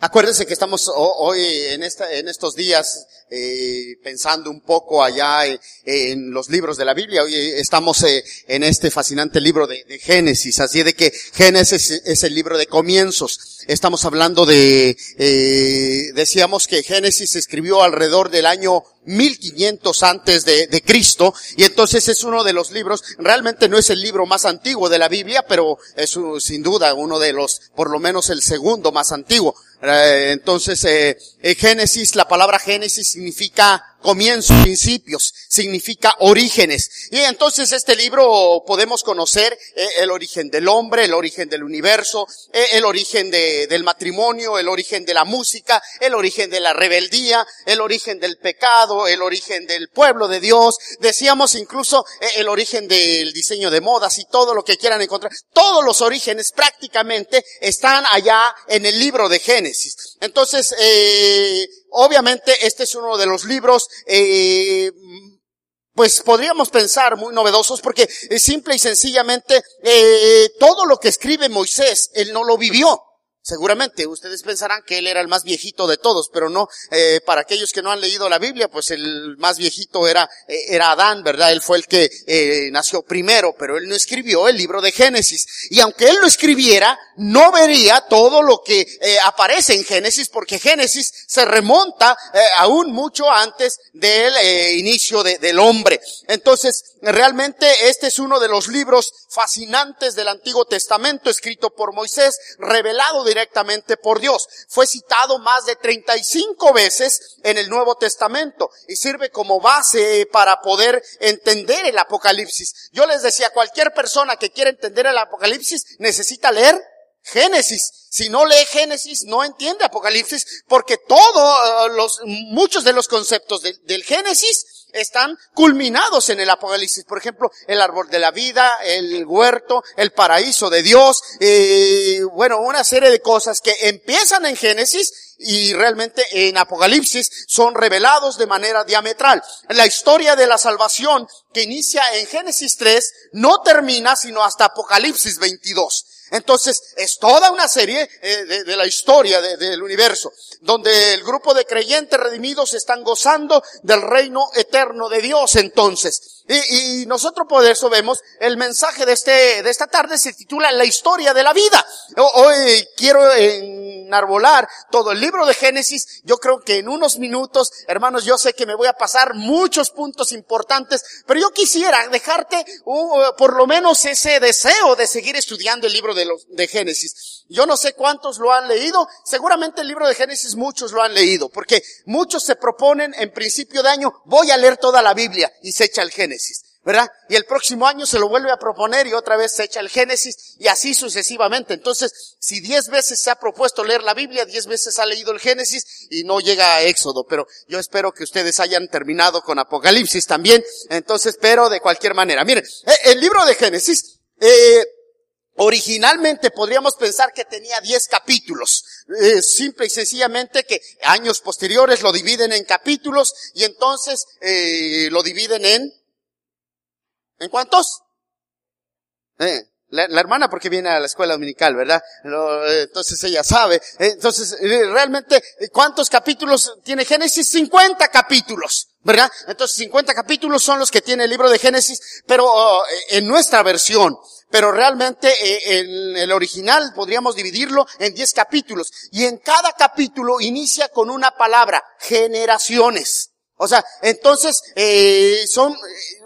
Acuérdense que estamos ho- hoy en, esta, en estos días eh, pensando un poco allá eh, en los libros de la Biblia. Hoy estamos eh, en este fascinante libro de, Génesis, así de que Génesis es el libro de comienzos. Estamos hablando de, eh, decíamos que Génesis se escribió alrededor del año 1500 antes de, de Cristo y entonces es uno de los libros, realmente no es el libro más antiguo de la Biblia, pero es uh, sin duda uno de los, por lo menos el segundo más antiguo. Eh, Entonces, eh, eh, Génesis, la palabra Génesis significa comienzo, principios, significa orígenes. Y entonces este libro podemos conocer eh, el origen del hombre, el origen del universo, eh, el origen de- del matrimonio, el origen de la música, el origen de la rebeldía, el origen del pecado, el origen del pueblo de Dios. Decíamos incluso eh, el origen del diseño de modas y todo lo que quieran encontrar. Todos los orígenes prácticamente están allá en el libro de Génesis. Entonces, eh, obviamente este es uno de los libros eh, pues podríamos pensar muy novedosos porque eh, simple y sencillamente eh, todo lo que escribe Moisés, él no lo vivió. Seguramente ustedes pensarán que él era el más viejito de todos, pero no. eh, para aquellos que no han leído la Biblia, pues el más viejito era eh, era Adán, ¿verdad? Él fue el que eh, nació primero, pero él no escribió el libro de Génesis. Y aunque él lo escribiera, no vería todo lo que aparece en Génesis, porque Génesis se remonta aún mucho antes del inicio de- del hombre. Entonces, realmente este es uno de los libros fascinantes del Antiguo Testamento, escrito por Moisés, revelado directamente por Dios. Fue citado más de 35 veces en el Nuevo Testamento y sirve como base para poder entender el Apocalipsis. Yo les decía, cualquier persona que quiera entender el Apocalipsis necesita leer Génesis. Si no lee Génesis, no entiende Apocalipsis, porque todos los, muchos de los conceptos del Génesis están culminados en el Apocalipsis. Por ejemplo, el árbol de la vida, el huerto, el paraíso de Dios, eh, bueno, una serie de cosas que empiezan en Génesis y realmente en Apocalipsis son revelados de manera diametral. La historia de la salvación que inicia en Génesis 3 no termina sino hasta Apocalipsis 22. Entonces, es toda una serie eh, de, de la historia de- del universo, donde el grupo de creyentes redimidos están gozando del reino eterno de Dios entonces. Y, y nosotros por eso vemos el mensaje de este, de esta tarde se titula La historia de la vida. Ho- Hoy quiero enarbolar todo el libro de Génesis. Yo creo que en unos minutos, hermanos, yo sé que me voy a pasar muchos puntos importantes, pero yo quisiera dejarte uh, por lo menos ese deseo de seguir estudiando el libro de, los, de Génesis. Yo no sé cuántos lo han leído, seguramente el libro de Génesis muchos lo han leído, porque muchos se proponen en principio de año, voy a leer toda la Biblia y se echa el Génesis. ¿Verdad? Y el próximo año se lo vuelve a proponer y otra vez se echa el Génesis y así sucesivamente. Entonces, si diez veces se ha propuesto leer la Biblia, diez veces ha leído el Génesis y no llega a Éxodo, pero yo espero que ustedes hayan terminado con Apocalipsis también. Entonces, pero de cualquier manera. Miren, eh, el libro de Génesis, eh, Originalmente podríamos pensar que tenía 10 capítulos. Eh, simple y sencillamente que años posteriores lo dividen en capítulos y entonces lo dividen en... ¿En cuántos? Eh, la, la hermana porque viene a la escuela dominical, ¿verdad? Eh, entonces ella sabe. Entonces, eh, realmente, eh, ¿cuántos capítulos tiene Génesis? 50 capítulos, ¿verdad? Entonces, 50 capítulos son los que tiene el libro de Génesis, pero oh, en nuestra versión. Pero realmente en el original podríamos dividirlo en 10 capítulos. Y en cada capítulo inicia con una palabra, generaciones. O sea, entonces eh, son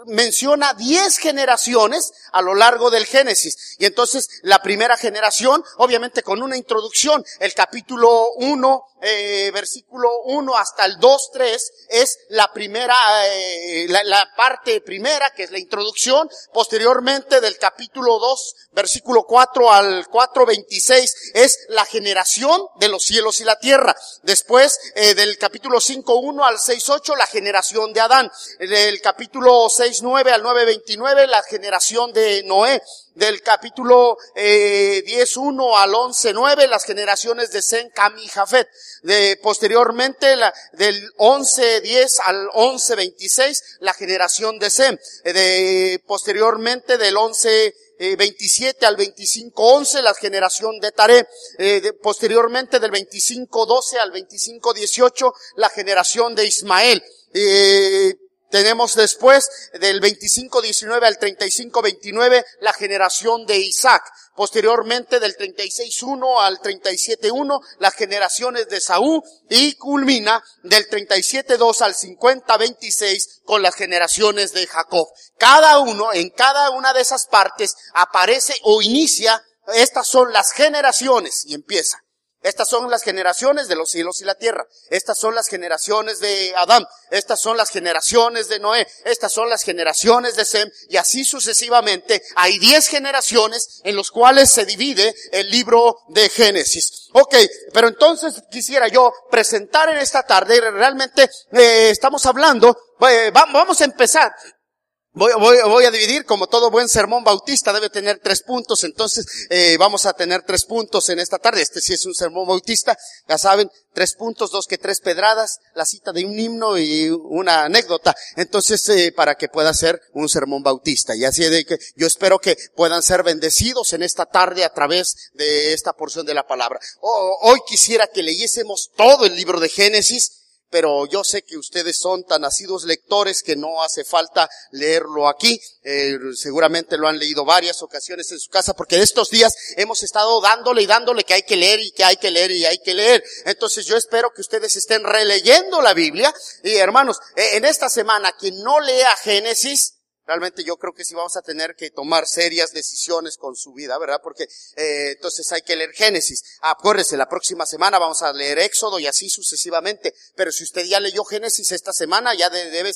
menciona 10 generaciones a lo largo del Génesis. Y entonces la primera generación, obviamente con una introducción, el capítulo 1, eh, versículo 1 hasta el 2, 3, es la primera, eh, la, la parte primera, que es la introducción. Posteriormente del capítulo 2, versículo 4 al 4, 26, es la generación de los cielos y la tierra. Después eh, del capítulo 5, 1 al 6, 8, la generación de Adán. Del capítulo 6, 6.9 al 9.29, la generación de Noé. Del capítulo eh, 10.1 al 11.9, las generaciones de Sem, Cam y Jafet. De, posteriormente, la, del 11.10 al 11.26, la generación de. Eh, de, posteriormente, del 11 27 al 25-11, la generación de Taré. Eh, posteriormente del 25-12 al 25-18, la generación de Ismael. Eh, tenemos después del 25-19 al 35-29 la generación de Isaac. Posteriormente del 36-1 al 37-1 las generaciones de Saúl y culmina del 37-2 al 50-26 con las generaciones de Jacob. Cada uno, en cada una de esas partes aparece o inicia, estas son las generaciones y empieza. Estas son las generaciones de los cielos y la tierra. Estas son las generaciones de Adán. Estas son las generaciones de Noé. Estas son las generaciones de Sem. Y así sucesivamente. Hay diez generaciones en los cuales se divide el libro de Génesis. Ok, pero entonces quisiera yo presentar en esta tarde, realmente eh, estamos hablando, eh, vamos a empezar Voy, voy, voy, a dividir, como todo buen sermón bautista debe tener tres puntos, entonces eh, vamos a tener tres puntos en esta tarde. Este sí es un sermón bautista, ya saben, tres puntos, dos que tres pedradas, la cita de un himno y una anécdota. Entonces, eh, para que pueda ser un sermón bautista. Y así de que yo espero que puedan ser bendecidos en esta tarde a través de esta porción de la palabra. hoy quisiera que leyésemos todo el libro de Génesis, pero yo sé que ustedes son tan nacidos lectores que no hace falta leerlo aquí. Eh, seguramente lo han leído varias ocasiones en su casa porque estos días hemos estado dándole y dándole que hay que leer y que hay que leer y hay que leer. Entonces yo espero que ustedes estén releyendo la Biblia. Y hermanos, eh, en esta semana quien no lea Génesis, Realmente yo creo que sí vamos a tener que tomar serias decisiones con su vida, ¿verdad? Porque eh, entonces hay que leer Génesis. Acuérdese, la próxima semana vamos a leer Éxodo y así sucesivamente. Pero si usted ya leyó Génesis esta semana, ya debe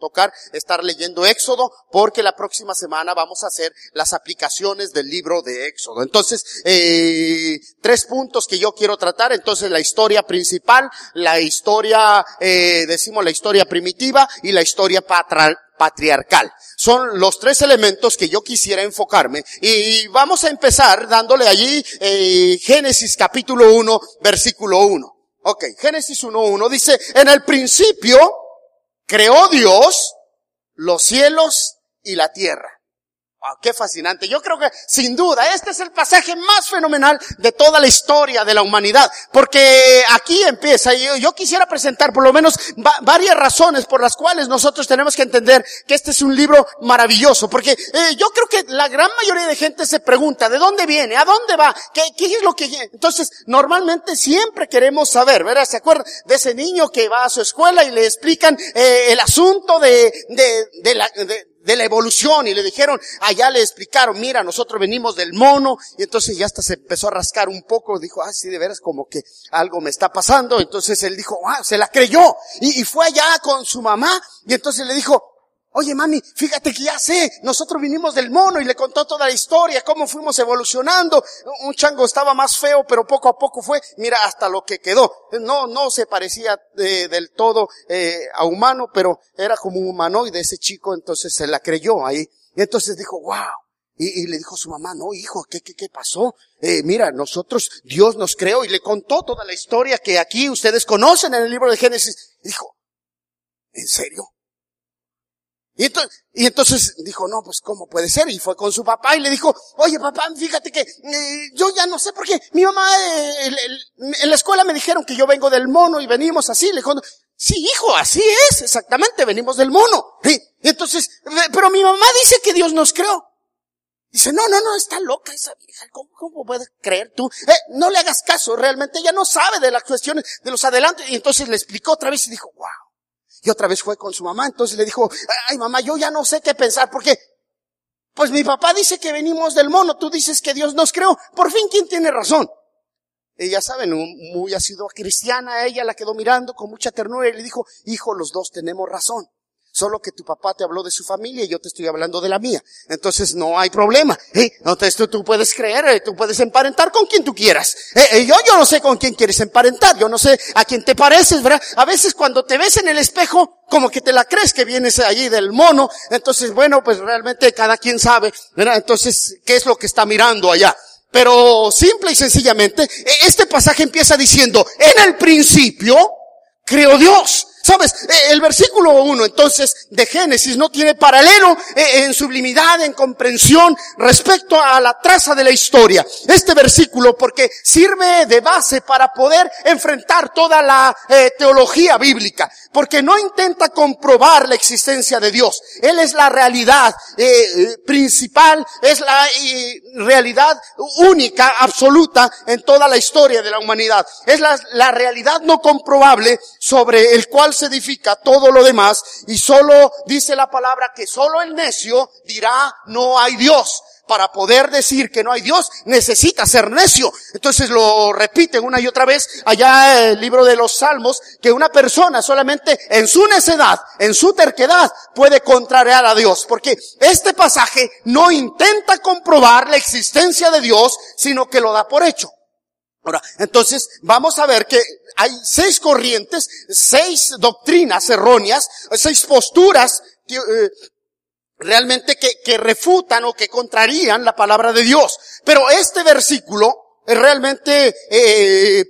tocar estar leyendo Éxodo, porque la próxima semana vamos a hacer las aplicaciones del libro de Éxodo. Entonces, eh, tres puntos que yo quiero tratar. Entonces, la historia principal, la historia, eh, decimos la historia primitiva y la historia patral patriarcal. Son los tres elementos que yo quisiera enfocarme y vamos a empezar dándole allí eh, Génesis capítulo 1, versículo 1. Ok, Génesis 1.1 dice, en el principio creó Dios los cielos y la tierra. Wow, qué fascinante. Yo creo que, sin duda, este es el pasaje más fenomenal de toda la historia de la humanidad. Porque aquí empieza, y yo, quisiera presentar por lo menos varias razones por las cuales nosotros tenemos que entender que este es un libro maravilloso. Porque eh, yo creo que la gran mayoría de gente se pregunta, ¿de dónde viene? ¿A dónde va? ¿Qué, qué es lo que... Entonces, normalmente siempre queremos saber, ¿verdad? ¿Se acuerdan de ese niño que va a su escuela y le explican eh, el asunto de, de, de la... De, de la evolución y le dijeron, allá le explicaron, mira, nosotros venimos del mono y entonces ya hasta se empezó a rascar un poco, dijo, ah, sí, de veras como que algo me está pasando, entonces él dijo, ah, se la creyó y, y fue allá con su mamá y entonces le dijo, Oye, mami, fíjate que ya sé, nosotros vinimos del mono y le contó toda la historia, cómo fuimos evolucionando. Un chango estaba más feo, pero poco a poco fue, mira, hasta lo que quedó. No, no se parecía del todo eh, a humano, pero era como un humanoide ese chico, entonces se la creyó ahí. Y entonces dijo, wow. Y, le dijo a su mamá, no, hijo, ¿qué, qué, qué pasó? Eh, mira, nosotros, Dios nos creó y le contó toda la historia que aquí ustedes conocen en el libro de Génesis. Dijo, ¿en serio? Y entonces, y entonces dijo, no, pues ¿cómo puede ser? Y fue con su papá y le dijo, oye papá, fíjate que eh, yo ya no sé por qué. Mi mamá eh, en la escuela me dijeron que yo vengo del mono y venimos así. Le dijo, sí hijo, así es, exactamente, venimos del mono. Y entonces, pero mi mamá dice que Dios nos creó. Dice, no, no, no, está loca esa vieja. ¿Cómo, cómo puedes creer tú? Eh, no le hagas caso, realmente ella no sabe de las cuestiones, de los adelantos. Y entonces le explicó otra vez y dijo, wow. Y otra vez fue con su mamá, entonces le dijo, ay mamá, yo ya no sé qué pensar, porque, pues mi papá dice que venimos del mono, tú dices que Dios nos creó, por fin, ¿quién tiene razón? Ella saben, muy ha sido cristiana, ella la quedó mirando con mucha ternura y le dijo, hijo, los dos tenemos razón. Solo que tu papá te habló de su familia y yo te estoy hablando de la mía. Entonces no hay problema. ¿eh? Entonces tú, tú puedes creer, eh, tú puedes emparentar con quien tú quieras. Eh, eh, yo, yo no sé con quién quieres emparentar, yo no sé a quién te pareces, ¿verdad? A veces cuando te ves en el espejo, como que te la crees que vienes allí del mono, entonces bueno, pues realmente cada quien sabe, ¿verdad? Entonces, ¿qué es lo que está mirando allá? Pero simple y sencillamente, e- este pasaje empieza diciendo, en el principio creó Dios. ¿Sabes? Eh, El versículo 1 entonces de Génesis no tiene paralelo eh, en sublimidad, en comprensión respecto a la traza de la historia. Este versículo porque sirve de base para poder enfrentar toda la eh, teología bíblica. Porque no intenta comprobar la existencia de Dios. Él es la realidad principal, es la realidad única, absoluta en toda la historia de la humanidad. Es la realidad no comprobable sobre el cual se edifica todo lo demás y solo dice la palabra que solo el necio dirá no hay Dios. Para poder decir que no hay Dios, necesita ser necio. Entonces lo repite una y otra vez allá en el libro de los Salmos, que una persona solamente en su necedad, en su terquedad, puede contrariar a Dios. Porque este pasaje no intenta comprobar la existencia de Dios, sino que lo da por hecho. Ahora, entonces vamos a ver que hay seis corrientes, seis doctrinas erróneas, seis posturas que, eh, realmente que, que refutan o que contrarían la palabra de Dios. Pero este versículo realmente eh,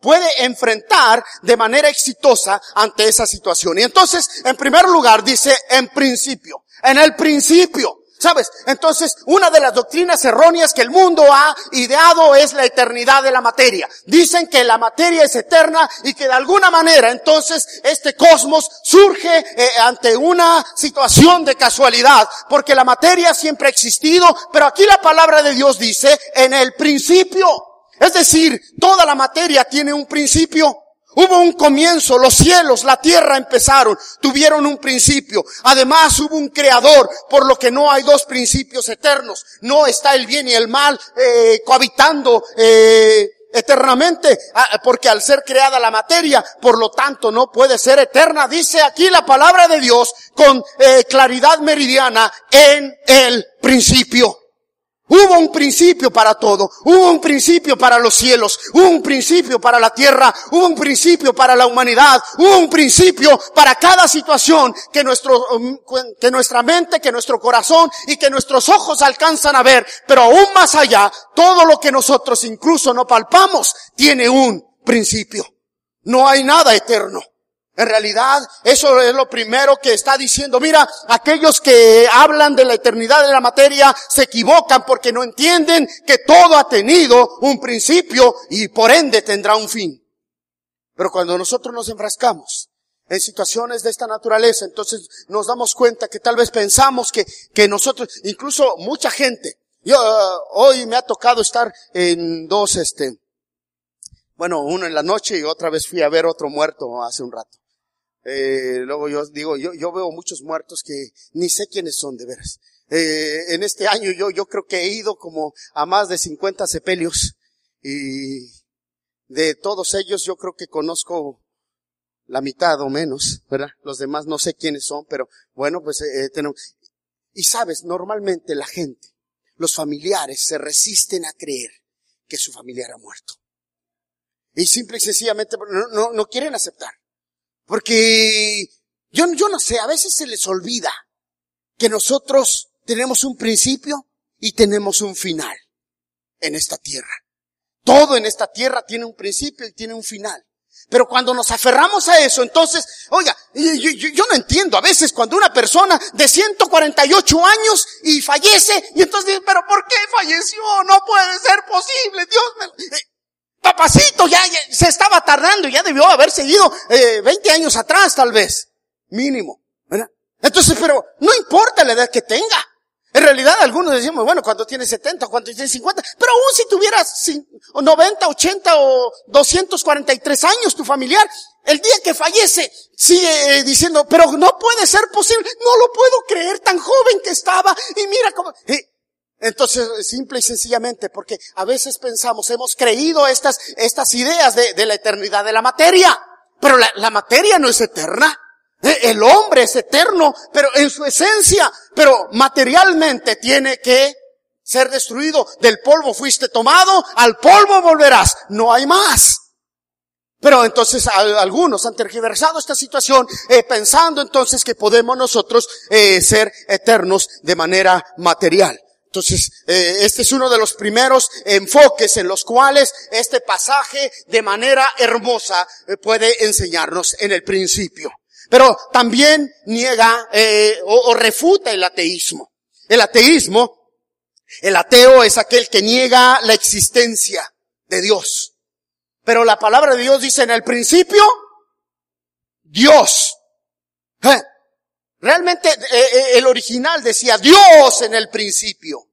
puede enfrentar de manera exitosa ante esa situación. Y entonces, en primer lugar, dice en principio, en el principio. ¿Sabes? Entonces, una de las doctrinas erróneas que el mundo ha ideado es la eternidad de la materia. Dicen que la materia es eterna y que de alguna manera entonces este cosmos surge eh, ante una situación de casualidad, porque la materia siempre ha existido, pero aquí la palabra de Dios dice en el principio. Es decir, toda la materia tiene un principio. Hubo un comienzo, los cielos, la tierra empezaron, tuvieron un principio. Además hubo un creador, por lo que no hay dos principios eternos. No está el bien y el mal eh, cohabitando eh, eternamente, ah, porque al ser creada la materia, por lo tanto no puede ser eterna. Dice aquí la palabra de Dios con eh, claridad meridiana en el principio. Hubo un principio para todo. Hubo un principio para los cielos. Hubo un principio para la tierra. Hubo un principio para la humanidad. Hubo un principio para cada situación que nuestro, um, que nuestra mente, que nuestro corazón y que nuestros ojos alcanzan a ver. Pero aún más allá, todo lo que nosotros incluso no palpamos tiene un principio. No hay nada eterno. En realidad, eso es lo primero que está diciendo. Mira, aquellos que hablan de la eternidad de la materia se equivocan porque no entienden que todo ha tenido un principio y por ende tendrá un fin. Pero cuando nosotros nos enfrascamos en situaciones de esta naturaleza, entonces nos damos cuenta que tal vez pensamos que, que nosotros, incluso mucha gente, yo eh, hoy me ha tocado estar en dos, este, bueno, uno en la noche y otra vez fui a ver otro muerto hace un rato. Eh, luego yo digo, yo, yo veo muchos muertos que ni sé quiénes son de veras. Eh, en este año yo, yo creo que he ido como a más de 50 sepelios y de todos ellos yo creo que conozco la mitad o menos, ¿verdad? Los demás no sé quiénes son, pero bueno, pues eh, tenemos. Y sabes, normalmente la gente, los familiares se resisten a creer que su familiar ha muerto. Y simple y sencillamente no, no, no quieren aceptar. Porque yo, yo no sé, a veces se les olvida que nosotros tenemos un principio y tenemos un final en esta tierra. Todo en esta tierra tiene un principio y tiene un final. Pero cuando nos aferramos a eso, entonces, oiga, yo, yo, no entiendo a veces cuando una persona de 148 años y fallece, y entonces dice, pero ¿por qué falleció? No puede ser posible, Dios me... Papacito, ya, ya, se estaba tardando, ya debió haber seguido eh, 20 años atrás tal vez, mínimo. ¿verdad? Entonces, pero no importa la edad que tenga. En realidad algunos decimos, bueno, cuando tiene 70, cuando tiene 50, pero aún si tuvieras 90, 80 o 243 años tu familiar, el día que fallece sigue eh, diciendo, pero no puede ser posible, no lo puedo creer tan joven que estaba y mira cómo... Eh, entonces, simple y sencillamente, porque a veces pensamos, hemos creído estas, estas ideas de, de la eternidad de la materia, pero la, la materia no es eterna. Eh, El hombre es eterno, pero en su esencia, pero materialmente tiene que ser destruido. Del polvo fuiste tomado, al polvo volverás. No hay más. Pero entonces al- algunos han tergiversado esta situación eh, pensando entonces que podemos nosotros eh, ser eternos de manera material. Entonces, eh, este es uno de los primeros enfoques en los cuales este pasaje de manera hermosa eh, puede enseñarnos en el principio. Pero también niega eh, o, refuta el ateísmo. El ateísmo, el ateo es aquel que niega la existencia de Dios. Pero la palabra de Dios dice en el principio, Dios. Eh, Realmente eh, eh, el original decía Dios en el principio.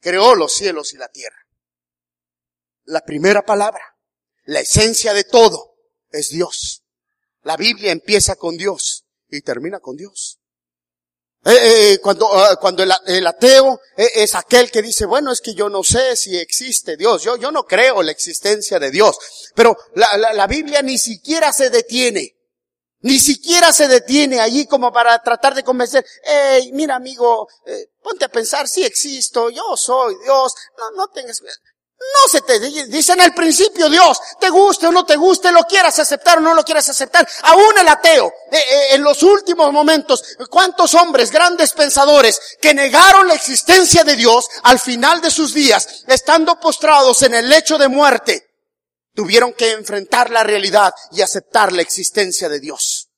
Creó los cielos y la tierra. La primera palabra, la esencia de todo es Dios. La Biblia empieza con Dios y termina con Dios. Eh, cuando, ah, cuando el, ateo es aquel que dice, bueno, es que yo no sé si existe Dios, yo, yo no creo la existencia de Dios, pero la- la Biblia ni siquiera se detiene, ni siquiera se detiene allí como para tratar de convencer, hey, mira amigo, eh, ponte a pensar, si existo, yo soy Dios, no, no tengas, no se te dice en el principio Dios, te guste o no te guste, lo quieras aceptar o no lo quieras aceptar. Aún el ateo, eh, eh, en los últimos momentos, cuántos hombres, grandes pensadores, que negaron la existencia de Dios al final de sus días, estando postrados en el lecho de muerte, tuvieron que enfrentar la realidad y aceptar la existencia de Dios.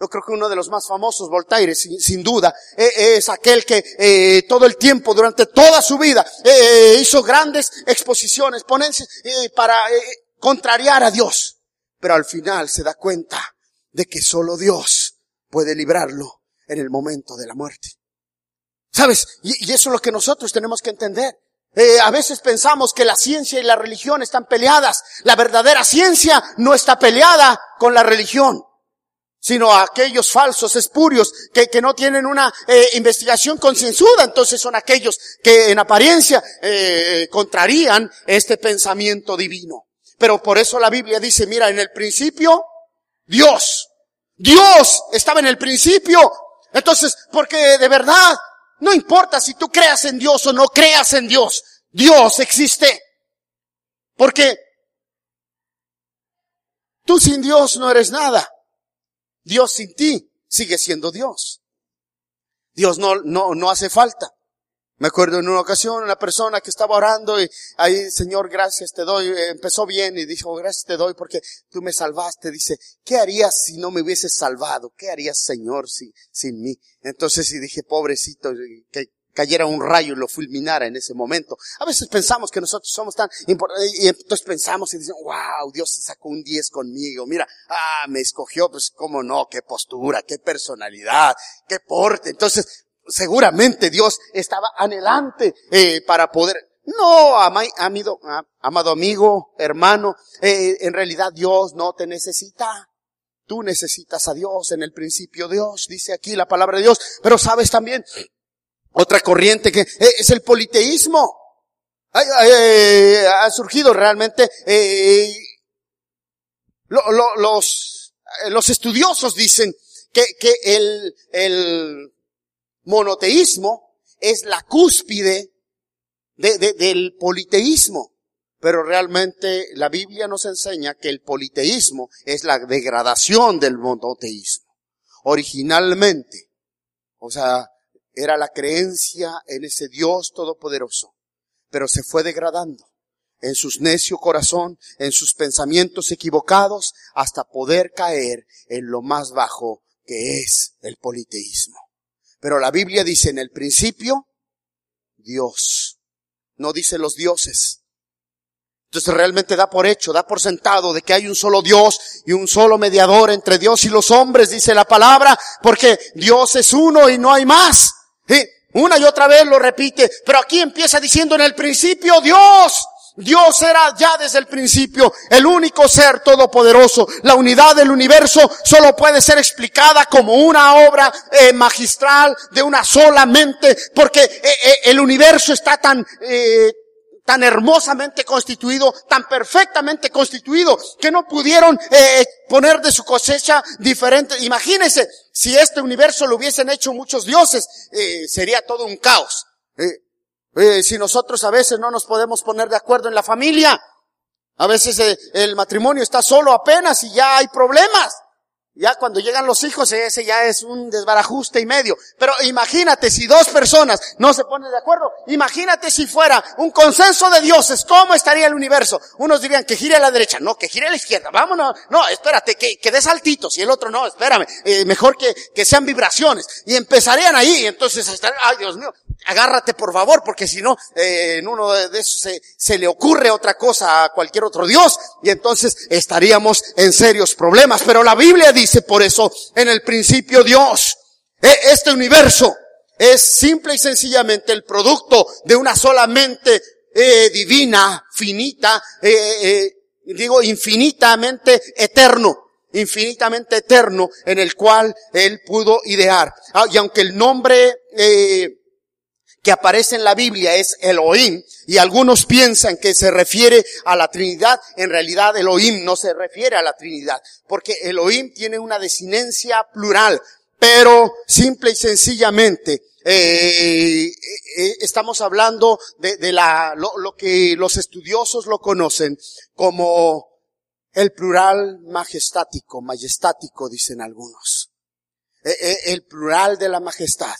Yo creo que uno de los más famosos, Voltaire, sin, duda, eh, es aquel que eh, todo el tiempo, durante toda su vida, eh, hizo grandes exposiciones, ponencias eh, para eh, contrariar a Dios. Pero al final se da cuenta de que solo Dios puede librarlo en el momento de la muerte. ¿Sabes? Y, y eso es lo que nosotros tenemos que entender. Eh, a veces pensamos que la ciencia y la religión están peleadas. La verdadera ciencia no está peleada con la religión sino aquellos falsos espurios que, que no tienen una eh, investigación concienzuda, entonces son aquellos que en apariencia eh, contrarían este pensamiento divino. Pero por eso la Biblia dice, mira, en el principio, Dios, Dios estaba en el principio. Entonces, porque de verdad, no importa si tú creas en Dios o no creas en Dios, Dios existe. Porque tú sin Dios no eres nada. Dios sin ti sigue siendo Dios. Dios no, no, no hace falta. Me acuerdo en una ocasión una persona que estaba orando y ahí, Señor, gracias te doy. Eh, Empezó bien y dijo, gracias te doy porque tú me salvaste. Dice, ¿qué harías si no me hubieses salvado? ¿Qué harías, Señor, si, sin mí? Entonces y dije, pobrecito, que cayera un rayo y lo fulminara en ese momento. A veces pensamos que nosotros somos tan importantes y entonces pensamos y decimos, wow, Dios se sacó un 10 conmigo. Mira, ah, me escogió, pues cómo no, qué postura, qué personalidad, qué porte. Entonces, seguramente Dios estaba anhelante eh, para poder, no, ah, amado amigo, hermano, eh, en realidad Dios no te necesita. Tú necesitas a Dios, en el principio Dios, dice aquí la palabra de Dios, pero sabes también, otra corriente que eh, es el politeísmo. Ay, ha surgido realmente, eh, lo- los, eh, los estudiosos dicen que, que el, el monoteísmo es la cúspide de- de- del politeísmo. Pero realmente la Biblia nos enseña que el politeísmo es la degradación del monoteísmo. Originalmente, o sea, era la creencia en ese Dios todopoderoso, pero se fue degradando en sus necio corazón, en sus pensamientos equivocados, hasta poder caer en lo más bajo que es el politeísmo. Pero la Biblia dice en el principio, Dios. No dice los dioses. Entonces realmente da por hecho, da por sentado de que hay un solo Dios y un solo mediador entre Dios y los hombres, dice la palabra, porque Dios es uno y no hay más. Sí, Una y otra vez lo repite, pero aquí empieza diciendo en el principio Dios. Dios era ya desde el principio el único ser todopoderoso. La unidad del universo solo puede ser explicada como una obra eh, magistral de una sola mente, porque eh, eh, el universo está tan tan hermosamente constituido, tan perfectamente constituido, que no pudieron poner de su cosecha diferente. Imagínense, si este universo lo hubiesen hecho muchos dioses, eh, sería todo un caos. Eh, si nosotros a veces no nos podemos poner de acuerdo en la familia, a veces eh, el matrimonio está solo apenas y ya hay problemas. Ya cuando llegan los hijos, ese ya es un desbarajuste y medio. Pero imagínate si dos personas no se ponen de acuerdo. Imagínate si fuera un consenso de dioses, ¿cómo estaría el universo? Unos dirían que gire a la derecha, no, que gire a la izquierda. Vámonos, no, espérate, que, que dé saltitos. Y el otro, no, espérame, eh, mejor que, que sean vibraciones. Y empezarían ahí, y entonces estarían, ay Dios mío, agárrate por favor, porque si no, eh, en uno de esos se, se le ocurre otra cosa a cualquier otro Dios, y entonces estaríamos en serios problemas. Pero la Biblia dice por eso, en el principio Dios, e- este universo es simple y sencillamente el producto de una sola mente eh, divina, finita, eh, eh, digo infinitamente eterno infinitamente eterno en el cual él pudo idear. Ah, y aunque el nombre eh, que aparece en la Biblia es Elohim, y algunos piensan que se refiere a la Trinidad, en realidad Elohim no se refiere a la Trinidad, porque Elohim tiene una desinencia plural, pero simple y sencillamente eh, eh, eh, estamos hablando de, la, lo, que los estudiosos lo conocen como el plural majestático, majestático dicen algunos. El plural de la majestad.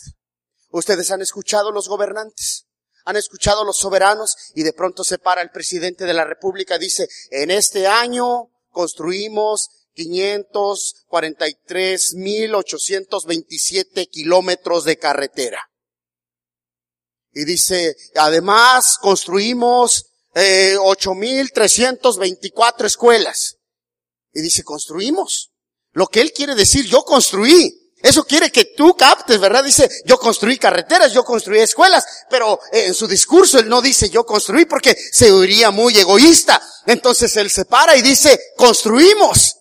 Ustedes han escuchado los gobernantes, han escuchado los soberanos y de pronto se para el presidente de la República dice, en este año construimos 543.827 kilómetros de carretera. Y dice, además construimos eh, 8.324 escuelas. Y dice, construimos. Lo que él quiere decir, yo construí. Eso quiere que tú captes, ¿verdad? Dice, yo construí carreteras, yo construí escuelas, pero eh, en su discurso él no dice yo construí porque se oiría muy egoísta. Entonces él se para y dice, construimos.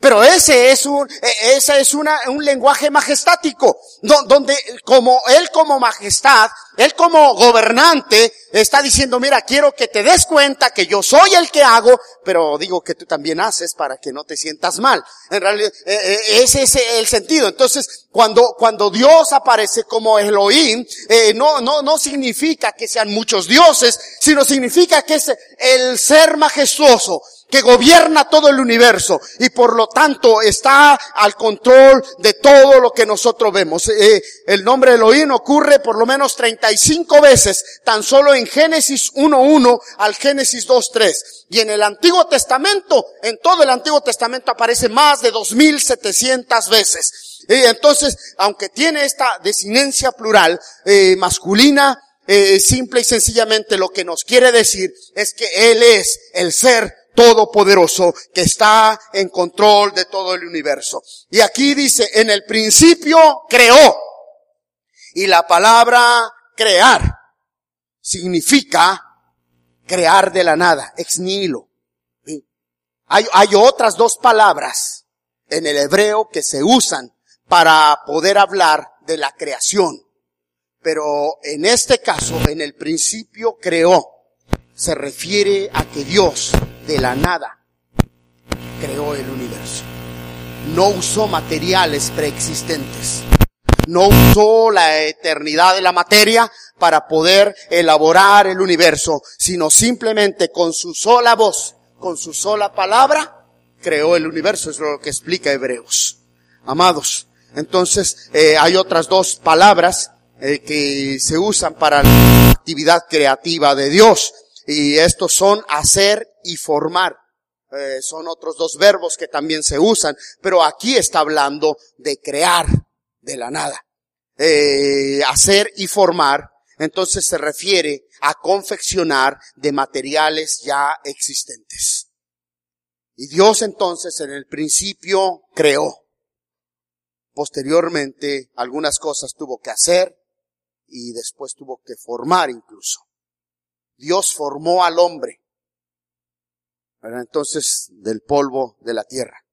Pero ese es un, eh, esa es una, un lenguaje majestático, do- donde como él como majestad, él como gobernante está diciendo, mira, quiero que te des cuenta que yo soy el que hago, pero digo que tú también haces para que no te sientas mal. En realidad, eh, eh, ese es el sentido. Entonces, cuando, cuando Dios aparece como Elohim, eh, no, no, no significa que sean muchos dioses, sino significa que es el ser majestuoso, que gobierna todo el universo y por lo tanto está al control de todo lo que nosotros vemos. Eh, el nombre Elohim ocurre por lo menos 35 veces, tan solo en Génesis 1.1 al Génesis 2.3. Y en el Antiguo Testamento, en todo el Antiguo Testamento aparece más de 2.700 veces. Y entonces, aunque tiene esta desinencia plural, eh, masculina, eh, simple y sencillamente lo que nos quiere decir es que Él es el ser todopoderoso que está en control de todo el universo. Y aquí dice, en el principio creó. Y la palabra crear significa crear de la nada, ex nihilo. Hay, hay otras dos palabras en el hebreo que se usan para poder hablar de la creación. Pero en este caso, en el principio creó, se refiere a que Dios de la nada creó el universo. No usó materiales preexistentes. No usó la eternidad de la materia para poder elaborar el universo, sino simplemente con su sola voz, con su sola palabra, creó el universo. Es lo que explica Hebreos. Amados, entonces eh, hay otras dos palabras eh, que se usan para la actividad creativa de Dios. Y estos son hacer y formar. Eh, son otros dos verbos que también se usan, pero aquí está hablando de crear de la nada. Eh, hacer y formar, entonces se refiere a confeccionar de materiales ya existentes. Y Dios entonces en el principio creó. Posteriormente algunas cosas tuvo que hacer y después tuvo que formar incluso. Dios formó al hombre. Entonces, del polvo de la tierra.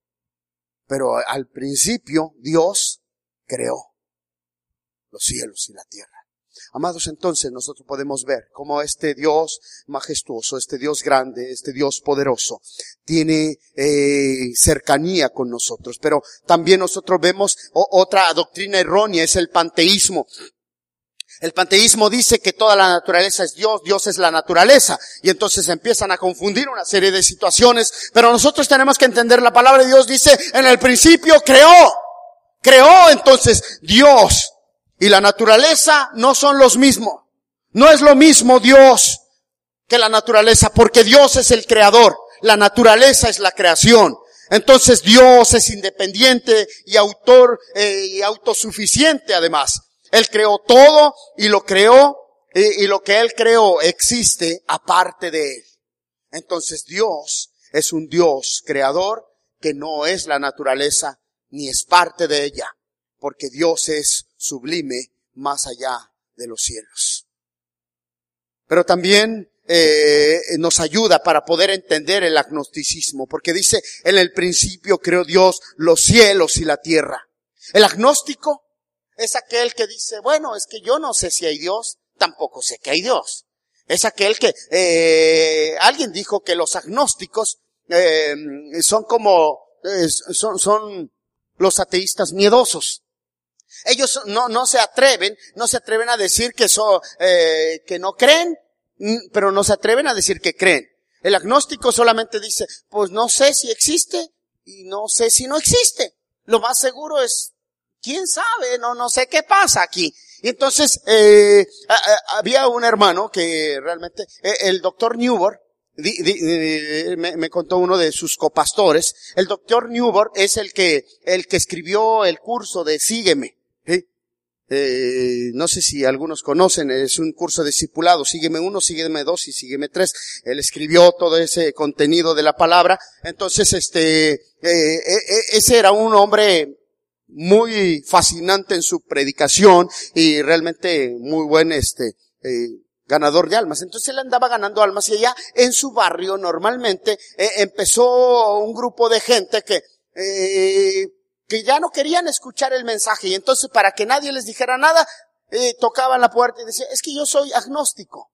Pero al principio Dios creó los cielos y la tierra. Amados, entonces nosotros podemos ver cómo este Dios majestuoso, este Dios grande, este Dios poderoso, tiene eh, cercanía con nosotros. Pero también nosotros vemos otra doctrina errónea, es el panteísmo. El panteísmo dice que toda la naturaleza es Dios, Dios es la naturaleza. Y entonces empiezan a confundir una serie de situaciones. Pero nosotros tenemos que entender la palabra de Dios. Dice, en el principio creó. Creó entonces Dios. Y la naturaleza no son los mismos. No es lo mismo Dios que la naturaleza, porque Dios es el creador. La naturaleza es la creación. Entonces Dios es independiente y autor eh, y autosuficiente además. Él creó todo y lo creó y, lo que Él creó existe aparte de Él. Entonces Dios es un Dios creador que no es la naturaleza ni es parte de ella, porque Dios es sublime más allá de los cielos. Pero también eh, nos ayuda para poder entender el agnosticismo, porque dice, en el principio creó Dios los cielos y la tierra. El agnóstico es aquel que dice, bueno, es que yo no sé si hay Dios, tampoco sé que hay Dios. Es aquel que, eh, alguien dijo que los agnósticos eh, son como, eh, son, son los ateístas miedosos. Ellos no, no se atreven, no se atreven a decir que, son, eh, que no creen, mm, pero no se atreven a decir que creen. El agnóstico solamente dice, pues no sé si existe y no sé si no existe. Lo más seguro es quién sabe, no, no sé qué pasa aquí. Entonces, eh, había un hermano que realmente, eh, el doctor Newborn, me, contó uno de sus copastores, el doctor Newborn es el que, el que escribió el curso de Sígueme. Eh, no sé si algunos conocen, es un curso discipulado, sígueme uno, sígueme dos y sígueme tres. Él escribió todo ese contenido de la palabra. Entonces, este, ese era un hombre muy fascinante en su predicación y realmente muy buen este eh, ganador de almas. Entonces él andaba ganando almas y allá en su barrio normalmente eh, empezó un grupo de gente que eh, que ya no querían escuchar el mensaje y entonces para que nadie les dijera nada tocaban la puerta y decían es que yo soy agnóstico.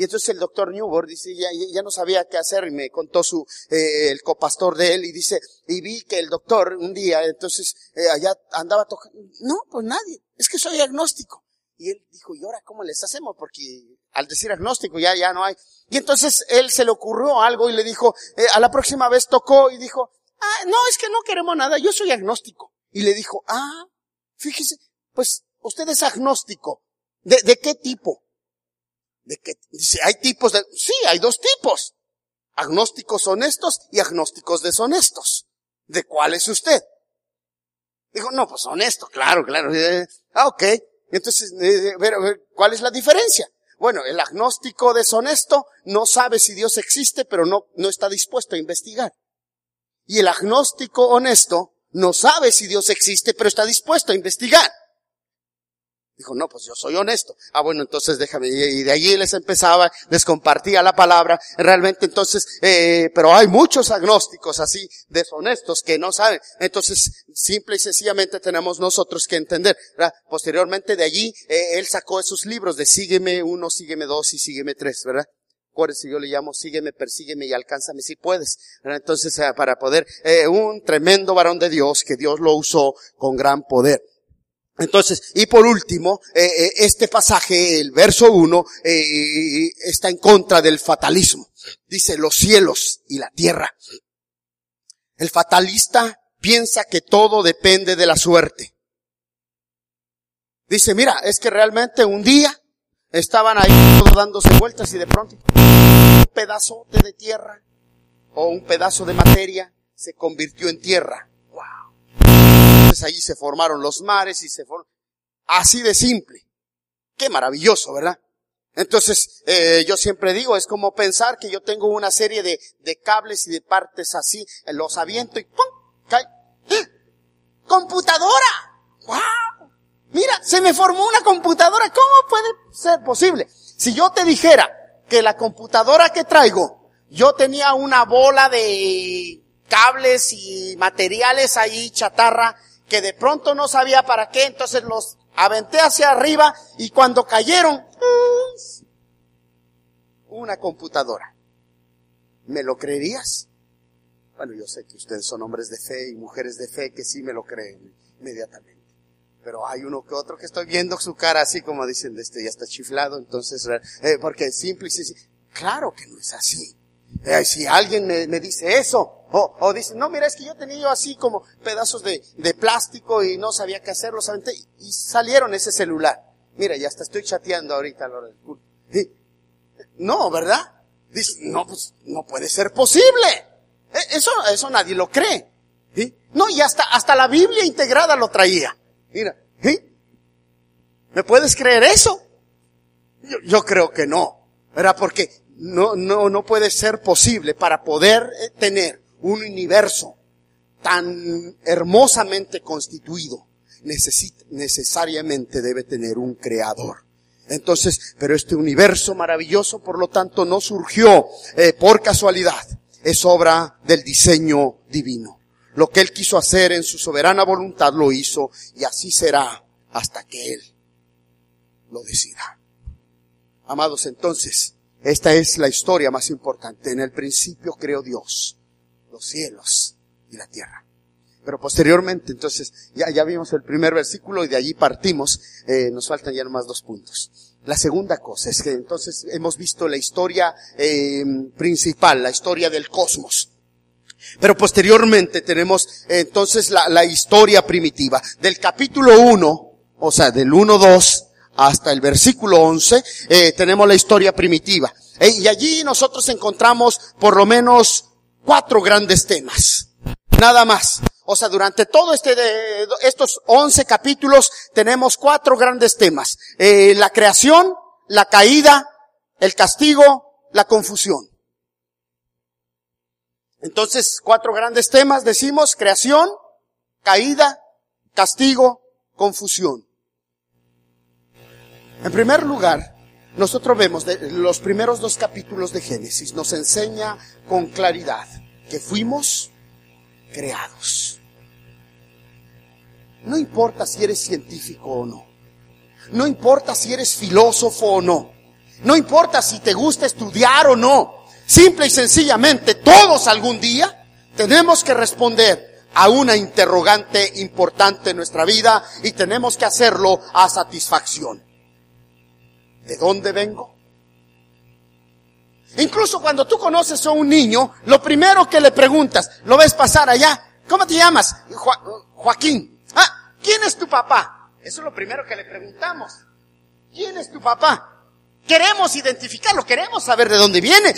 Y entonces el doctor Newborn dice, ya, ya no sabía qué hacer y me contó su, eh, el copastor de él y dice, y vi que el doctor un día, entonces, eh, allá andaba tocando, no, pues nadie, es que soy agnóstico. Y él dijo, ¿y ahora cómo les hacemos? Porque al decir agnóstico ya, ya no hay. Y entonces él se le ocurrió algo y le dijo, eh, a la próxima vez tocó y dijo, ah, no, es que no queremos nada, yo soy agnóstico. Y le dijo, ah, fíjese, pues usted es agnóstico. ¿De, de qué tipo? De que dice, hay tipos de, sí, hay dos tipos. Agnósticos honestos y agnósticos deshonestos. ¿De cuál es usted? Dijo, no, pues honesto, claro, claro. Ah, ok. Entonces, eh, eh, ¿cuál es la diferencia? Bueno, el agnóstico deshonesto no sabe si Dios existe, pero no, no está dispuesto a investigar. Y el agnóstico honesto no sabe si Dios existe, pero está dispuesto a investigar. Dijo, no, pues yo soy honesto. Ah, bueno, entonces déjame. Y de allí les empezaba, les compartía la palabra. Realmente entonces, eh, pero hay muchos agnósticos así, deshonestos, que no saben. Entonces, simple y sencillamente tenemos nosotros que entender. Posteriormente de allí, eh, él sacó esos libros de sígueme uno, sígueme dos y sígueme tres, ¿verdad? si yo le llamo sígueme, persígueme y alcánzame si puedes. Entonces, eh, para poder, eh, un tremendo varón de Dios que Dios lo usó con gran poder. Entonces, y por último, eh, eh, este pasaje, el verso 1, eh, está en contra del fatalismo. Dice los cielos y la tierra. El fatalista piensa que todo depende de la suerte. Dice, mira, es que realmente un día estaban ahí todos dándose vueltas y de pronto un pedazote de tierra o un pedazo de materia se convirtió en tierra entonces allí se formaron los mares y se formaron. Así de simple. Qué maravilloso, ¿verdad? Entonces, eh, yo siempre digo, es como pensar que yo tengo una serie de, de cables y de partes así, los aviento y ¡pum! cae. ¡Eh! ¡Computadora! ¡Wow! Mira, se me formó una computadora. ¿Cómo puede ser posible? Si yo te dijera que la computadora que traigo, yo tenía una bola de cables y materiales ahí, chatarra, que de pronto no sabía para qué, entonces los aventé hacia arriba y cuando cayeron, una computadora. ¿Me lo creerías? Bueno, yo sé que ustedes son hombres de fe y mujeres de fe que sí me lo creen inmediatamente. Pero hay uno que otro que estoy viendo su cara así como dicen, este ya está chiflado, entonces, eh, porque simple y sencillo. Claro que no es así. Eh, si alguien me, me dice eso, o, o, dice, no, mira, es que yo tenía así como pedazos de, de plástico y no sabía qué hacerlo, y salieron ese celular. Mira, ya hasta estoy chateando ahorita a hora del culto. No, ¿verdad? Dice, no, pues, no puede ser posible. E, eso, eso nadie lo cree. No, y hasta, hasta la Biblia integrada lo traía. Mira. ¿me puedes creer eso? Yo, yo creo que no. ¿Verdad? Porque no, no, no puede ser posible para poder eh, tener un universo tan hermosamente constituido. Necesita, necesariamente debe tener un creador. Entonces, pero este universo maravilloso, por lo tanto, no surgió eh, por casualidad. Es obra del diseño divino. Lo que Él quiso hacer en su soberana voluntad lo hizo y así será hasta que Él lo decida. Amados, entonces, esta es la historia más importante. En el principio creó Dios los cielos y la tierra. Pero posteriormente, entonces, ya, ya vimos el primer versículo y de allí partimos. Eh, nos faltan ya nomás dos puntos. La segunda cosa es que entonces hemos visto la historia eh, principal, la historia del cosmos. Pero posteriormente tenemos eh, entonces la, la, historia primitiva. Del capítulo 1, o sea, del 1-2 hasta el versículo 11, eh, tenemos la historia primitiva. y allí nosotros encontramos por lo menos cuatro grandes temas. Nada más. O sea, durante todo este de, estos once capítulos tenemos cuatro grandes temas. Eh, la creación, la caída, el castigo, la confusión. Entonces, cuatro grandes temas, decimos, creación, caída, castigo, confusión. En primer lugar, nosotros vemos de los primeros dos capítulos de Génesis, nos enseña con claridad que fuimos creados. No importa si eres científico o no. No importa si eres filósofo o no. No importa si te gusta estudiar o no. Simple y sencillamente, todos algún día tenemos que responder a una interrogante importante en nuestra vida y tenemos que hacerlo a satisfacción. ¿De dónde vengo? Incluso cuando tú conoces a un niño, lo primero que le preguntas, lo ves pasar allá, ¿cómo te llamas? Joaquín. ¿Quién es tu papá? Eso es lo primero que le preguntamos. ¿Quién es tu papá? Queremos identificarlo, queremos saber de dónde viene,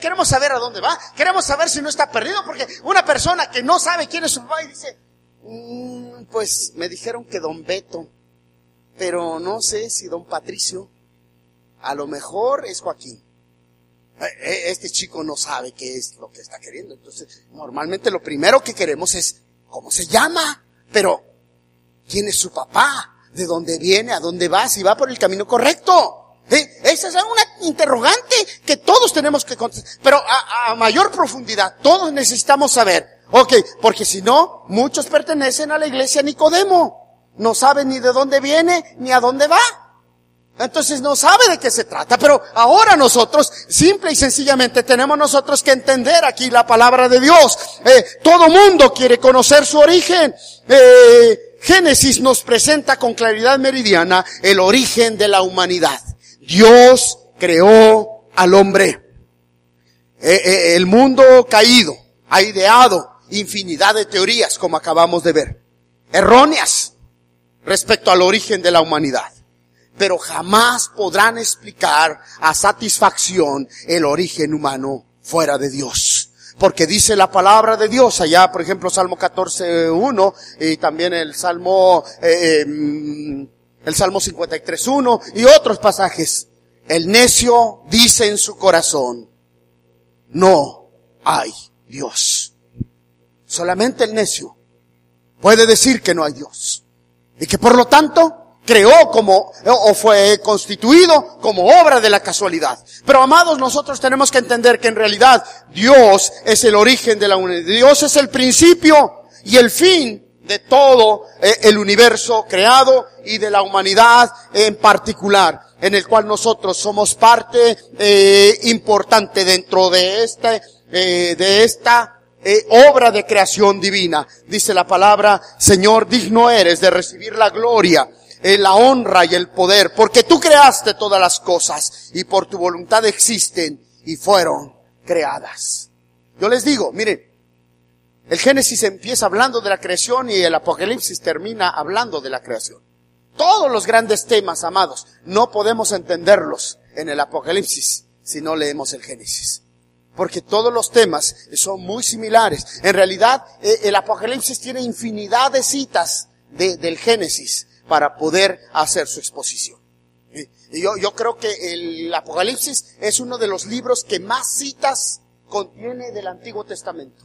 queremos saber a dónde va, queremos saber si no está perdido, porque una persona que no sabe quién es su papá y dice, mm, pues me dijeron que don Beto, pero no sé si don Patricio, a lo mejor es Joaquín. Eh, eh, este chico no sabe qué es lo que está queriendo, entonces normalmente lo primero que queremos es, ¿cómo se llama? Pero ¿Quién es su papá? ¿De dónde viene? ¿A dónde va? Si va por el camino correcto. ¿Eh? Esa es una interrogante que todos tenemos que contestar. Pero a, a, mayor profundidad, todos necesitamos saber. Ok, porque si no, muchos pertenecen a la iglesia Nicodemo. No saben ni de dónde viene, ni a dónde va. Entonces no sabe de qué se trata, pero ahora nosotros, simple y sencillamente, tenemos nosotros que entender aquí la palabra de Dios. Eh, todo mundo quiere conocer su origen. Eh, Génesis nos presenta con claridad meridiana el origen de la humanidad. Dios creó al hombre. Eh, el mundo caído ha ideado infinidad de teorías, como acabamos de ver, erróneas respecto al origen de la humanidad. Pero jamás podrán explicar a satisfacción el origen humano fuera de Dios porque dice la palabra de Dios allá, por ejemplo, Salmo 14.1 y también el Salmo, eh, em, el Salmo 53.1 y otros pasajes. El necio dice en su corazón, no hay Dios. Solamente el necio puede decir que no hay Dios. Y que por lo tanto creó como, o fue constituido como obra de la casualidad. Pero amados, nosotros tenemos que entender que en realidad Dios es el origen de la unidad. Dios es el principio y el fin de todo eh, el universo creado y de la humanidad en particular, en el cual nosotros somos parte eh, importante dentro de este, eh, de esta eh, obra de creación divina. Dice la palabra, Señor, digno eres de recibir la gloria, la honra y el poder, porque tú creaste todas las cosas y por tu voluntad existen y fueron creadas. Yo les digo, miren, el Génesis empieza hablando de la creación y el Apocalipsis termina hablando de la creación. Todos los grandes temas, amados, no podemos entenderlos en el Apocalipsis si no leemos el Génesis. Porque todos los temas son muy similares. En realidad, eh, el Apocalipsis tiene infinidad de citas de- del Génesis para poder hacer su exposición. Y yo, yo creo que el Apocalipsis es uno de los libros que más citas contiene del Antiguo Testamento.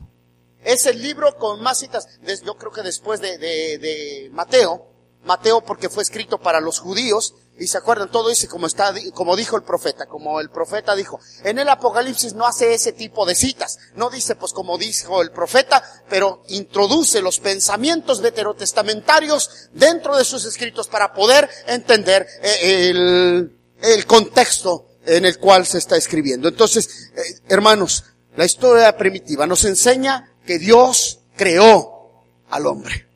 Es el libro con más citas, yo creo que después de, de- de Mateo, Mateo porque fue escrito para los judíos, y se acuerdan, todo dice como está, como dijo el profeta, como el profeta dijo. En el Apocalipsis no hace ese tipo de citas, no dice pues como dijo el profeta, pero introduce los pensamientos veterotestamentarios dentro de sus escritos para poder entender eh, el, el contexto en el cual se está escribiendo. Entonces, eh, hermanos, la historia primitiva nos enseña que Dios creó al hombre.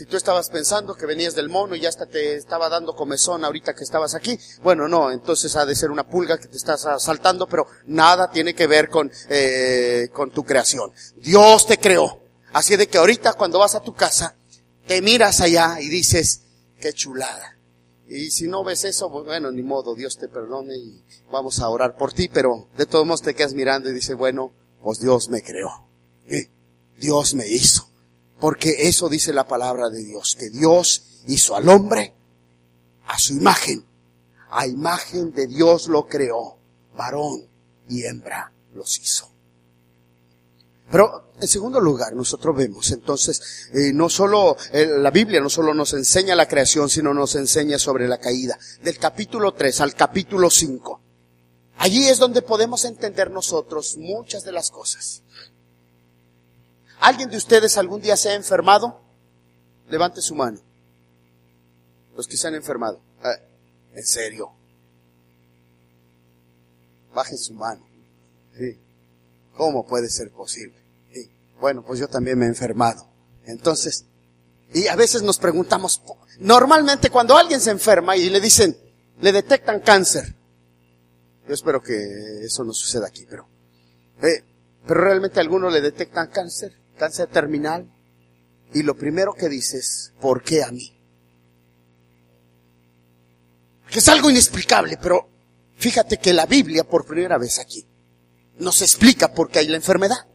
Si tú estabas pensando que venías del mono y ya hasta te estaba dando comezón ahorita que estabas aquí, bueno, no, entonces ha de ser una pulga que te estás asaltando, pero nada tiene que ver con, eh, con tu creación. Dios te creó. Así de que ahorita cuando vas a tu casa, te miras allá y dices, qué chulada. Y si no ves eso, pues bueno, ni modo, Dios te perdone y vamos a orar por ti, pero de todos modos te quedas mirando y dices, bueno, pues Dios me creó. Dios me hizo. Porque eso dice la palabra de Dios, que Dios hizo al hombre a su imagen. A imagen de Dios lo creó. Varón y hembra los hizo. Pero en segundo lugar, nosotros vemos entonces, eh, no solo eh, la Biblia no solo nos enseña la creación, sino nos enseña sobre la caída. Del capítulo 3 al capítulo 5. Allí es donde podemos entender nosotros muchas de las cosas. ¿Alguien de ustedes algún día se ha enfermado? Levante su mano. Los que se han enfermado. Ah, en serio. Bajen su mano. ¿Cómo puede ser posible? Bueno, pues yo también me he enfermado. Entonces, y a veces nos preguntamos, normalmente cuando alguien se enferma y le dicen, le detectan cáncer, yo espero que eso no suceda aquí, pero, eh, pero realmente a algunos le detectan cáncer, cáncer terminal, y lo primero que dices, ¿por qué a mí? Que es algo inexplicable, pero fíjate que la Biblia por primera vez aquí nos explica por qué hay la enfermedad.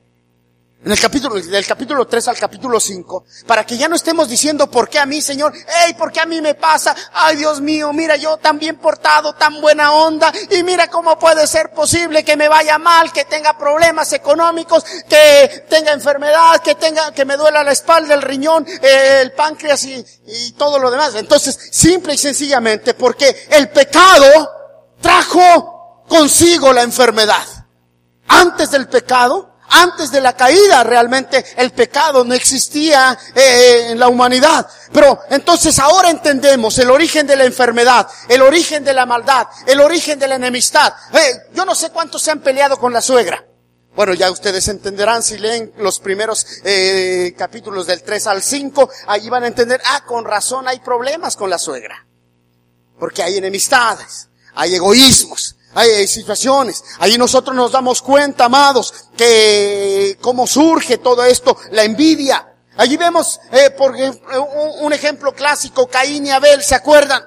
En el capítulo, del capítulo 3 al capítulo 5, para que ya no estemos diciendo por qué a mí, Señor, hey, por qué a mí me pasa, ay Dios mío, mira yo tan bien portado, tan buena onda, y mira cómo puede ser posible que me vaya mal, que tenga problemas económicos, que tenga enfermedad, que tenga, que me duela la espalda, el riñón, el páncreas y, y todo lo demás. Entonces, simple y sencillamente, porque el pecado trajo consigo la enfermedad. Antes del pecado, antes de la caída realmente el pecado no existía eh, en la humanidad. Pero entonces ahora entendemos el origen de la enfermedad, el origen de la maldad, el origen de la enemistad. Eh, yo no sé cuántos se han peleado con la suegra. Bueno, ya ustedes entenderán si leen los primeros eh, capítulos del 3 al 5, allí van a entender, ah, con razón hay problemas con la suegra. Porque hay enemistades, hay egoísmos, hay situaciones. Ahí nosotros nos damos cuenta, amados, que cómo surge todo esto, la envidia. Allí vemos, eh, por un, ejemplo clásico, Caín y Abel, ¿se acuerdan?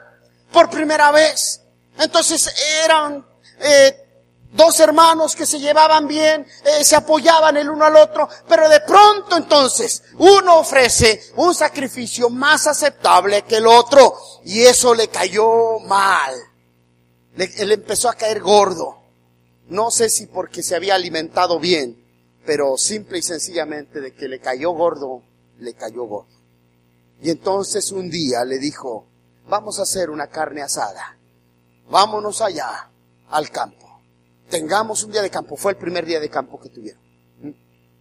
Por primera vez. Entonces eran eh, dos hermanos que se llevaban bien, eh, se apoyaban el uno al otro, pero de pronto entonces uno ofrece un sacrificio más aceptable que el otro y eso le cayó mal. Le, él empezó a caer gordo. No sé si porque se había alimentado bien, pero simple y sencillamente de que le cayó gordo, le cayó gordo. Y entonces un día le dijo, vamos a hacer una carne asada. Vámonos allá al campo. Tengamos un día de campo. Fue el primer día de campo que tuvieron.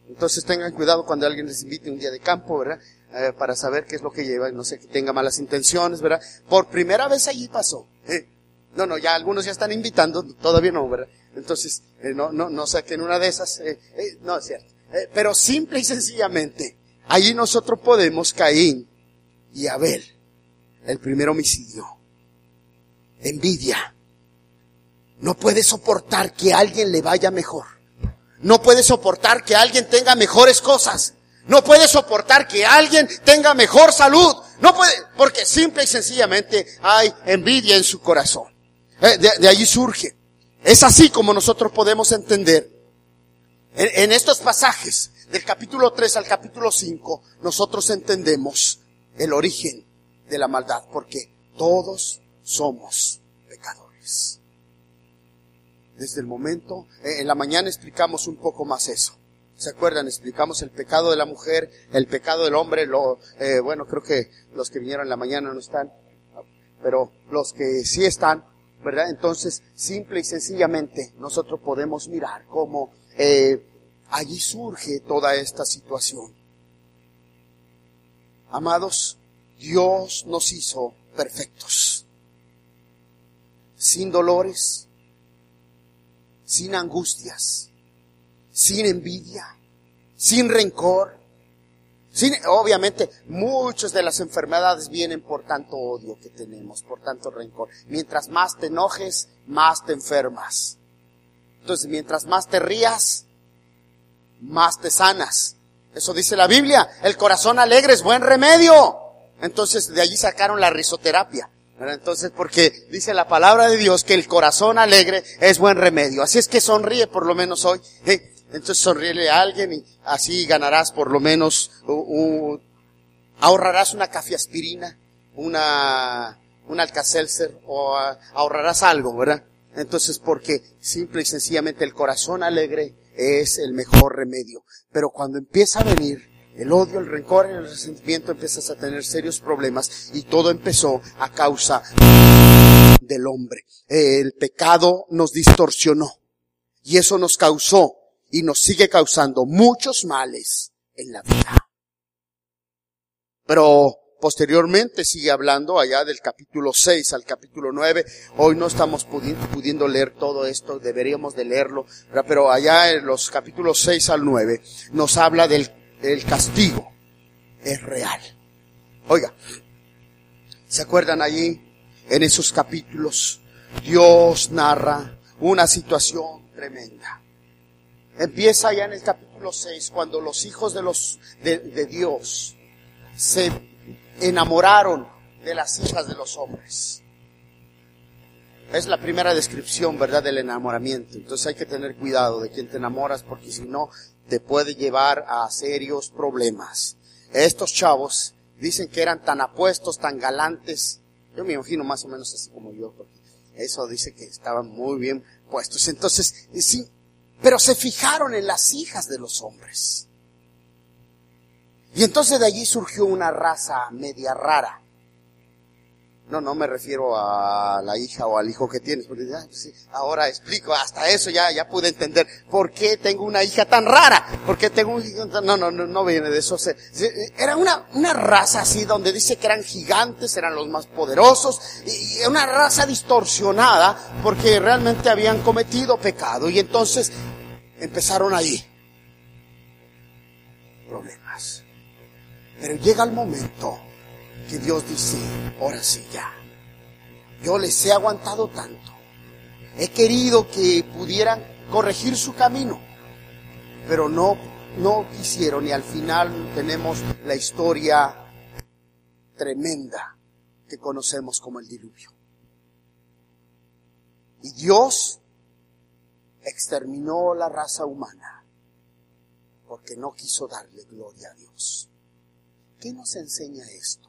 Entonces tengan cuidado cuando alguien les invite un día de campo, ¿verdad? Eh, para saber qué es lo que lleva, no sé, que tenga malas intenciones, ¿verdad? Por primera vez allí pasó. ¿eh? No, no, ya algunos ya están invitando, todavía no, ¿verdad? Entonces, eh, no, no, no saquen una de esas, eh, eh, no es cierto. Eh, pero simple y sencillamente, allí nosotros podemos, Caín y Abel, el primer homicidio, envidia. No puede soportar que alguien le vaya mejor. No puede soportar que alguien tenga mejores cosas. No puede soportar que alguien tenga mejor salud. No puede, porque simple y sencillamente hay envidia en su corazón. De, de allí surge. Es así como nosotros podemos entender. En, estos pasajes, del capítulo 3 al capítulo 5, nosotros entendemos el origen de la maldad, porque todos somos pecadores. Desde el momento, eh, en la mañana explicamos un poco más eso. ¿Se acuerdan? Explicamos el pecado de la mujer, el pecado del hombre, lo, eh, bueno, creo que los que vinieron en la mañana no están, pero los que sí están, ¿verdad? Entonces, simple y sencillamente, nosotros podemos mirar cómo eh, allí surge toda esta situación. Amados, Dios nos hizo perfectos, sin dolores, sin angustias, sin envidia, sin rencor, sin, obviamente, muchas de las enfermedades vienen por tanto odio que tenemos, por tanto rencor. Mientras más te enojes, más te enfermas. Entonces, mientras más te rías, más te sanas. Eso dice la Biblia. El corazón alegre es buen remedio. Entonces, de allí sacaron la risoterapia. Entonces, porque dice la palabra de Dios que el corazón alegre es buen remedio. Así es que sonríe por lo menos hoy. ¿eh? Entonces sonríele a alguien y así ganarás por lo menos, ahorrarás una cafiaspirina, una, un alcacelser o ah, ahorrarás algo, ¿verdad? Entonces porque simple y sencillamente el corazón alegre es el mejor remedio. Pero cuando empieza a venir el odio, el rencor, el resentimiento, empiezas a tener serios problemas y todo empezó a causa del hombre. El pecado nos distorsionó y eso nos causó y nos sigue causando muchos males en la vida. Pero posteriormente sigue hablando allá del capítulo 6 al capítulo 9. Hoy no estamos pudi- pudiendo leer todo esto, deberíamos de leerlo, pero allá en los capítulos 6 al 9 nos habla del castigo. Es real. Oiga, ¿se acuerdan allí en esos capítulos? Dios narra una situación tremenda. Empieza ya en el capítulo 6 cuando los hijos de los de, de Dios se enamoraron de las hijas de los hombres. Es la primera descripción, ¿verdad?, del enamoramiento. Entonces hay que tener cuidado de quién te enamoras porque si no te puede llevar a serios problemas. Estos chavos dicen que eran tan apuestos, tan galantes. Yo me imagino más o menos así como yo, porque eso dice que estaban muy bien puestos. Entonces, sí, pero se fijaron en las hijas de los hombres. Y entonces de allí surgió una raza media rara. No, no me refiero a la hija o al hijo que tienes, porque pues sí, ahora explico, hasta eso ya, ya pude entender por qué tengo una hija tan rara, por qué tengo un hijo tan, no, no, no, no viene de eso. Era una, una raza así donde dice que eran gigantes, eran los más poderosos, y, y una raza distorsionada porque realmente habían cometido pecado y entonces empezaron ahí problemas. Pero llega el momento que Dios dice, ahora sí ya. Yo les he aguantado tanto. He querido que pudieran corregir su camino. Pero no, no quisieron y al final tenemos la historia tremenda que conocemos como el diluvio. Y Dios exterminó la raza humana porque no quiso darle gloria a Dios. ¿Qué nos enseña esto?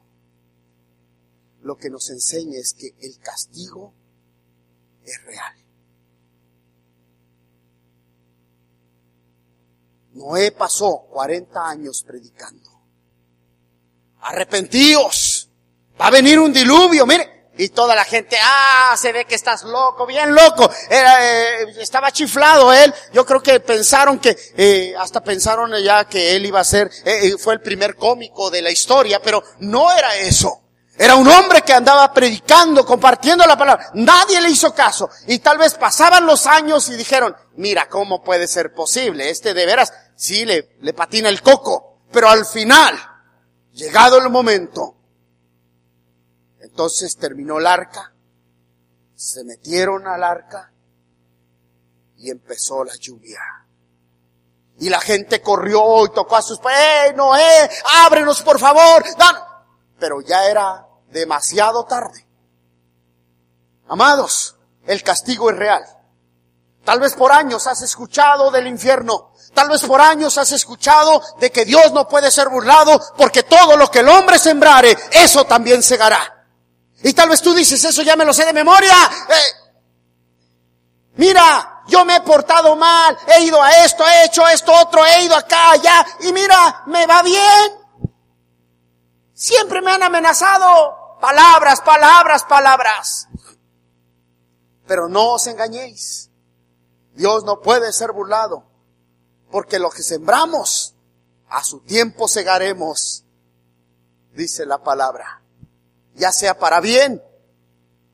Lo que nos enseña es que el castigo es real. Noé pasó 40 años predicando. Arrepentíos. Va a venir un diluvio. Mire, Y toda la gente, ah, se ve que estás loco, bien loco. Eh, estaba chiflado él. Yo creo que pensaron que, eh, hasta pensaron ya que él iba a ser, eh, fue el primer cómico de la historia, pero no era eso. Era un hombre que andaba predicando, compartiendo la palabra. Nadie le hizo caso. Y tal vez pasaban los años y dijeron, mira, ¿cómo puede ser posible? Este de veras, sí le, le patina el coco. Pero al final, llegado el momento, entonces terminó el arca, se metieron al arca y empezó la lluvia. Y la gente corrió y tocó a sus, ¡eh, Noé, ábrenos por favor! Pero ya era demasiado tarde. Amados, el castigo es real. Tal vez por años has escuchado del infierno. Tal vez por años has escuchado de que Dios no puede ser burlado porque todo lo que el hombre sembrare, eso también segará. Y tal vez tú dices, eso ya me lo sé de memoria. Eh, mira, yo me he portado mal, he ido a esto, he hecho esto, otro, he ido acá, allá, y mira, me va bien. Siempre me han amenazado. Palabras, palabras, palabras. Pero no os engañéis. Dios no puede ser burlado. Porque lo que sembramos, a su tiempo segaremos, dice la palabra. Ya sea para bien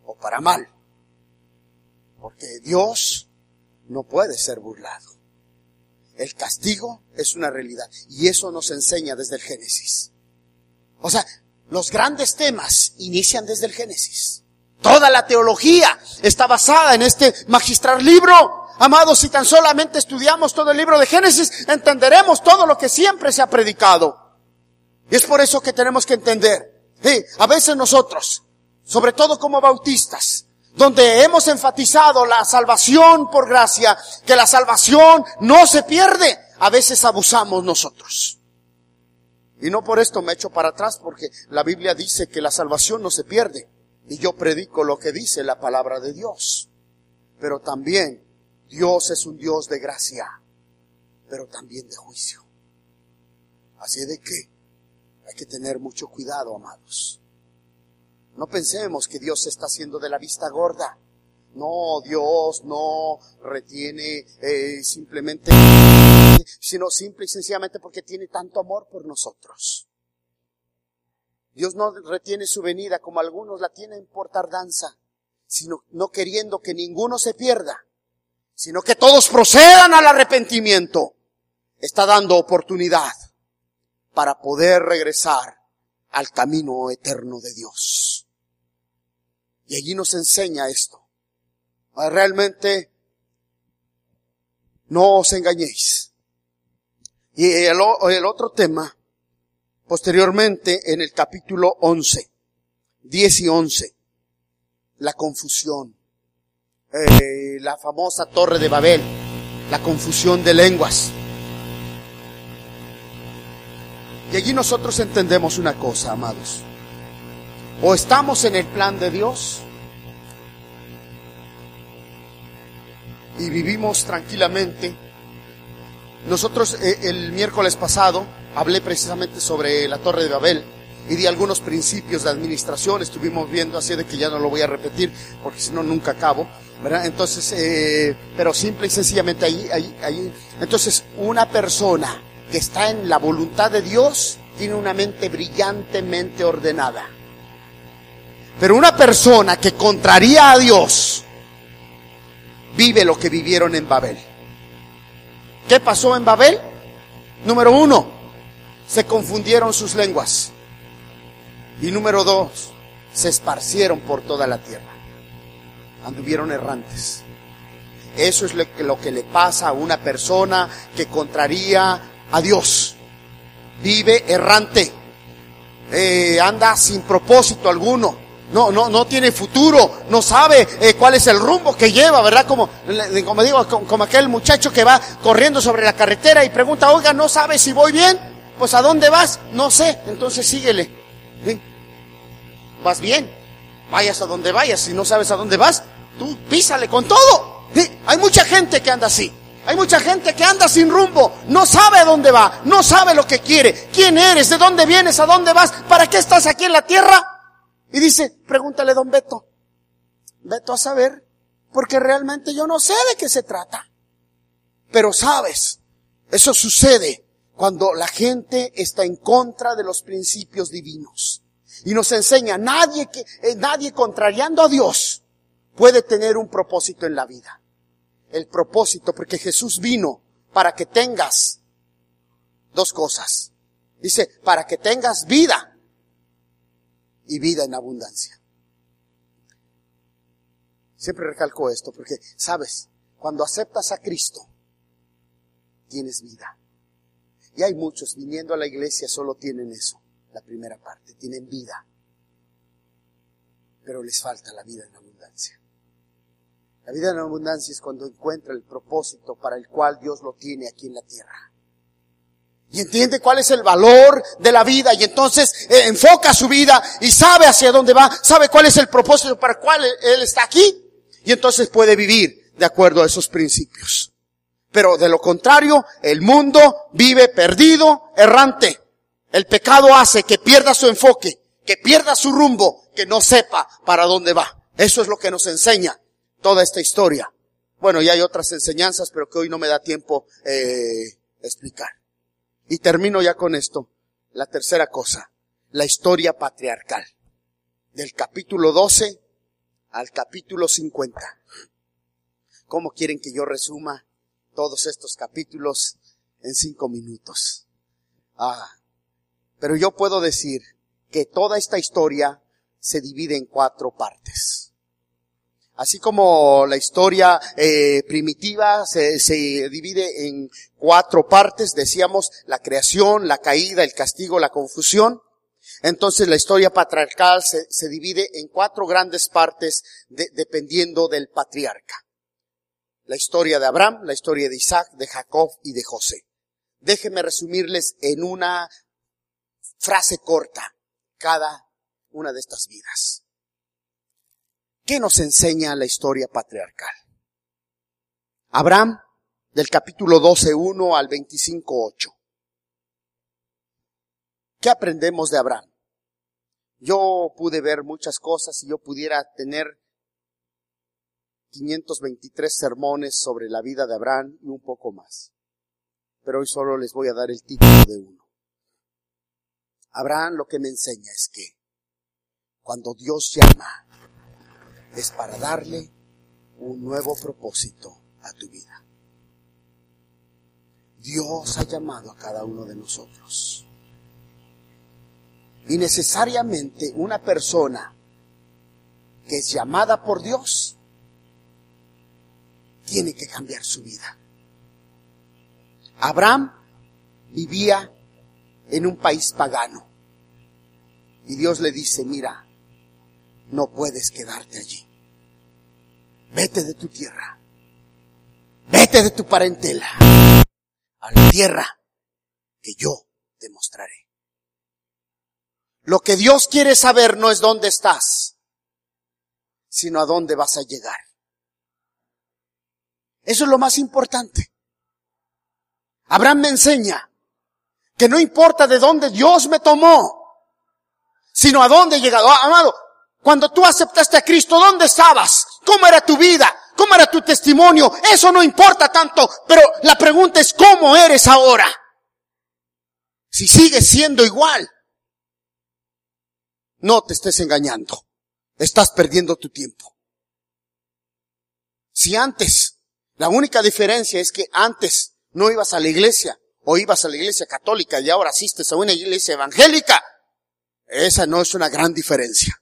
o para mal. Porque Dios no puede ser burlado. El castigo es una realidad. Y eso nos enseña desde el Génesis. O sea, los grandes temas inician desde el Génesis. Toda la teología está basada en este magistral libro. Amados, si tan solamente estudiamos todo el libro de Génesis, entenderemos todo lo que siempre se ha predicado. Y es por eso que tenemos que entender. a veces nosotros, sobre todo como bautistas, donde hemos enfatizado la salvación por gracia, que la salvación no se pierde, a veces abusamos nosotros. Y no por esto me echo para atrás, porque la Biblia dice que la salvación no se pierde. Y yo predico lo que dice la palabra de Dios. Pero también Dios es un Dios de gracia, pero también de juicio. Así de que hay que tener mucho cuidado, amados. No pensemos que Dios está haciendo de la vista gorda. No, Dios no retiene eh, simplemente sino simple y sencillamente porque tiene tanto amor por nosotros. Dios no retiene su venida como algunos la tienen por tardanza, sino no queriendo que ninguno se pierda, sino que todos procedan al arrepentimiento. Está dando oportunidad para poder regresar al camino eterno de Dios. Y allí nos enseña esto. Realmente no os engañéis. Y el, otro tema, posteriormente en el capítulo 11, 10 y 11, la confusión, eh, la famosa torre de Babel, la confusión de lenguas. Y allí nosotros entendemos una cosa, amados. O estamos en el plan de Dios y vivimos tranquilamente nosotros eh, el miércoles pasado hablé precisamente sobre la Torre de Babel y di algunos principios de administración, estuvimos viendo así de que ya no lo voy a repetir porque si no nunca acabo, ¿verdad? Entonces, eh, pero simple y sencillamente ahí, ahí, ahí, entonces una persona que está en la voluntad de Dios tiene una mente brillantemente ordenada. Pero una persona que contraría a Dios vive lo que vivieron en Babel. ¿Qué pasó en Babel? Número uno, se confundieron sus lenguas. Y número dos, se esparcieron por toda la tierra. Anduvieron errantes. Eso es lo que, le pasa a una persona que contraría a Dios. Vive errante. Eh, anda sin propósito alguno no, no, no tiene futuro, no sabe eh, cuál es el rumbo que lleva, ¿verdad? Como, como digo, como, aquel muchacho que va corriendo sobre la carretera y pregunta, oiga, ¿no sabe si voy bien? Pues ¿a dónde vas? No sé, entonces síguele. Vas bien, vayas a donde vayas, si no sabes a dónde vas, tú písale con todo. Hay mucha gente que anda así. Hay mucha gente que anda sin rumbo, no sabe a dónde va, no sabe lo que quiere, quién eres, de dónde vienes, a dónde vas, para qué estás aquí en la tierra. Y dice, pregúntale don Beto. Beto a saber, porque realmente yo no sé de qué se trata. Pero sabes, eso sucede cuando la gente está en contra de los principios divinos. Y nos enseña, nadie que, eh, nadie contrariando a Dios puede tener un propósito en la vida. El propósito, porque Jesús vino para que tengas dos cosas. Dice, para que tengas vida y vida en abundancia. Siempre recalco esto porque, sabes, cuando aceptas a Cristo, tienes vida. Y hay muchos viniendo a la iglesia solo tienen eso, la primera parte, tienen vida. Pero les falta la vida en abundancia. La vida en abundancia es cuando encuentra el propósito para el cual Dios lo tiene aquí en la tierra. Y entiende cuál es el valor de la vida y entonces eh, enfoca su vida y sabe hacia dónde va, sabe cuál es el propósito para el cual él está aquí y entonces puede vivir de acuerdo a esos principios. Pero de lo contrario, el mundo vive perdido, errante. El pecado hace que pierda su enfoque, que pierda su rumbo, que no sepa para dónde va. Eso es lo que nos enseña toda esta historia. Bueno, y hay otras enseñanzas, pero que hoy no me da tiempo eh, explicar. Y termino ya con esto. La tercera cosa, la historia patriarcal. Del capítulo 12 al capítulo 50. ¿Cómo quieren que yo resuma todos estos capítulos en cinco minutos. Ah, pero yo puedo decir que toda esta historia se divide en cuatro partes. Así como la historia eh, primitiva se, divide en cuatro partes, decíamos la creación, la caída, el castigo, la confusión. Entonces la historia patriarcal se, divide en cuatro grandes partes de, dependiendo del patriarca la historia de Abraham, la historia de Isaac, de Jacob y de José. Déjenme resumirles en una frase corta cada una de estas vidas. ¿Qué nos enseña la historia patriarcal? Abraham, del capítulo 12.1 al 25.8. ¿Qué aprendemos de Abraham? Yo pude ver muchas cosas y yo pudiera tener 523 sermones sobre la vida de Abraham y un poco más. Pero hoy solo les voy a dar el título de uno. Abraham lo que me enseña es que cuando Dios llama es para darle un nuevo propósito a tu vida. Dios ha llamado a cada uno de nosotros. Y necesariamente una persona que es llamada por Dios tiene que cambiar su vida. Abraham vivía en un país pagano. Y Dios le dice, mira, no puedes quedarte allí. Vete de tu tierra. Vete de tu parentela. A la tierra que yo te mostraré. Lo que Dios quiere saber no es dónde estás, sino a dónde vas a llegar. Eso es lo más importante. Abraham me enseña que no importa de dónde Dios me tomó, sino a dónde he llegado. Ah, amado, cuando tú aceptaste a Cristo, ¿dónde estabas? ¿Cómo era tu vida? ¿Cómo era tu testimonio? Eso no importa tanto, pero la pregunta es ¿cómo eres ahora? Si sigues siendo igual, no te estés engañando. Estás perdiendo tu tiempo. Si antes la única diferencia es que antes no ibas a la iglesia o ibas a la iglesia católica y ahora asistes a una iglesia evangélica. Esa no es una gran diferencia.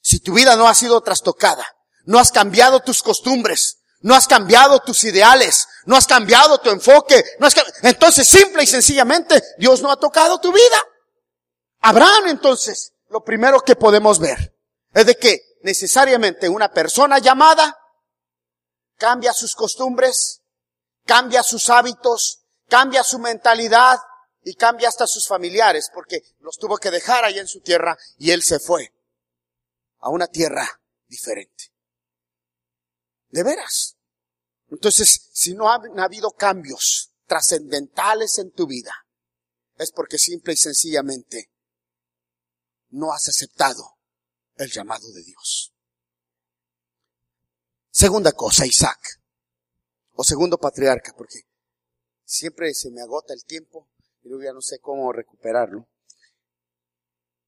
Si tu vida no ha sido trastocada, no has cambiado tus costumbres, no has cambiado tus ideales, no has cambiado tu enfoque, no has entonces simple y sencillamente Dios no ha tocado tu vida. Abraham entonces, lo primero que podemos ver es de que necesariamente una persona llamada cambia sus costumbres, cambia sus hábitos, cambia su mentalidad y cambia hasta sus familiares, porque los tuvo que dejar ahí en su tierra y él se fue a una tierra diferente. De veras. Entonces, si no han habido cambios trascendentales en tu vida, es porque simple y sencillamente no has aceptado el llamado de Dios. Segunda cosa, Isaac. O segundo patriarca, porque siempre se me agota el tiempo y luego ya no sé cómo recuperarlo.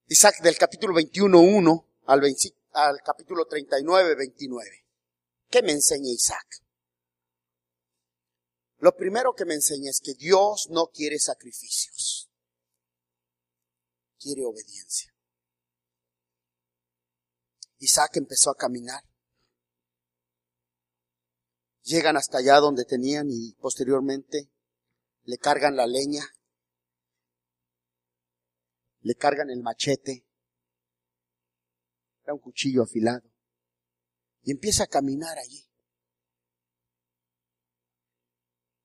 Isaac del capítulo 21.1 al, al capítulo 39, 29. ¿Qué me enseña Isaac? Lo primero que me enseña es que Dios no quiere sacrificios, quiere obediencia. Isaac empezó a caminar. Llegan hasta allá donde tenían y posteriormente le cargan la leña, le cargan el machete, era un cuchillo afilado, y empieza a caminar allí.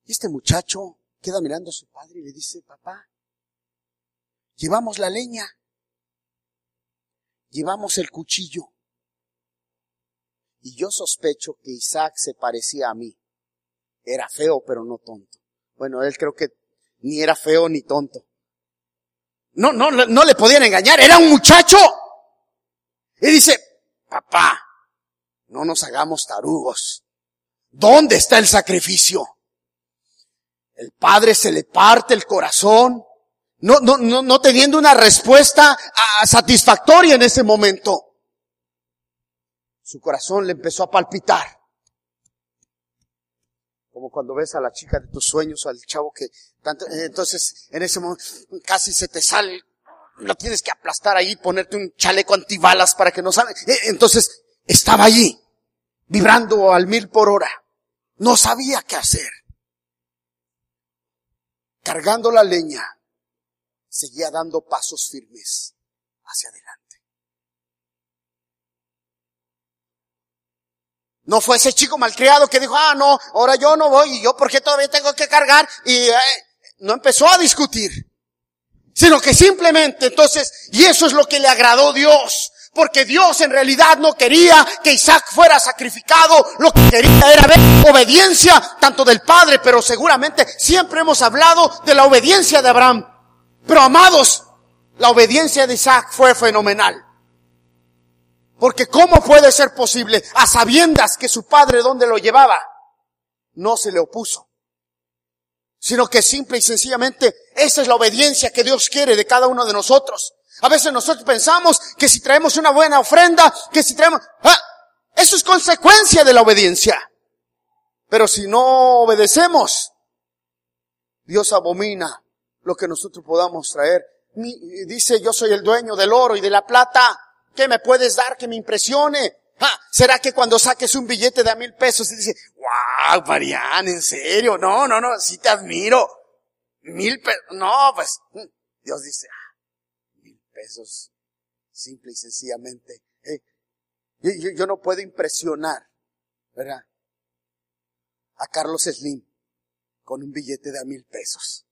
Y este muchacho queda mirando a su padre y le dice, papá, llevamos la leña, llevamos el cuchillo. Y yo sospecho que Isaac se parecía a mí. Era feo, pero no tonto. Bueno, él creo que ni era feo ni tonto. No, no, no le podían engañar, era un muchacho. Y dice, papá, no nos hagamos tarugos. ¿Dónde está el sacrificio? El padre se le parte el corazón, no, no, no, no teniendo una respuesta satisfactoria en ese momento. Su corazón le empezó a palpitar. Como cuando ves a la chica de tus sueños o al chavo que tanto, entonces en ese momento casi se te sale, lo tienes que aplastar ahí, ponerte un chaleco antibalas para que no salga. E, entonces estaba allí, vibrando al mil por hora. No sabía qué hacer cargando la leña, seguía dando pasos firmes hacia adelante. No fue ese chico malcriado que dijo, ah, no, ahora yo no voy y yo porque todavía tengo que cargar y eh, no empezó a discutir, sino que simplemente entonces, y eso es lo que le agradó Dios, porque Dios en realidad no quería que Isaac fuera sacrificado, lo que quería era ver obediencia tanto del padre, pero seguramente siempre hemos hablado de la obediencia de Abraham. Pero amados, la obediencia de Isaac fue fenomenal. Porque ¿cómo puede ser posible a sabiendas que su padre donde lo llevaba no se le opuso? Sino que simple y sencillamente esa es la obediencia que Dios quiere de cada uno de nosotros. A veces nosotros pensamos que si traemos una buena ofrenda, que si traemos, ah, eso es consecuencia de la obediencia. Pero si no obedecemos, Dios abomina lo que nosotros podamos traer. dice, yo soy el dueño del oro y de la plata. ¿Qué me puedes dar que me impresione? Ah, ¿Será que cuando saques un billete de a mil pesos y dice, wow, Marian, en serio? No, no, no, sí te admiro. Mil pesos. No, pues, mm, Dios dice, pesos, simple y sencillamente. Eh, yo, no puedo impresionar, ¿verdad? A Carlos Slim con un billete de a mil pesos.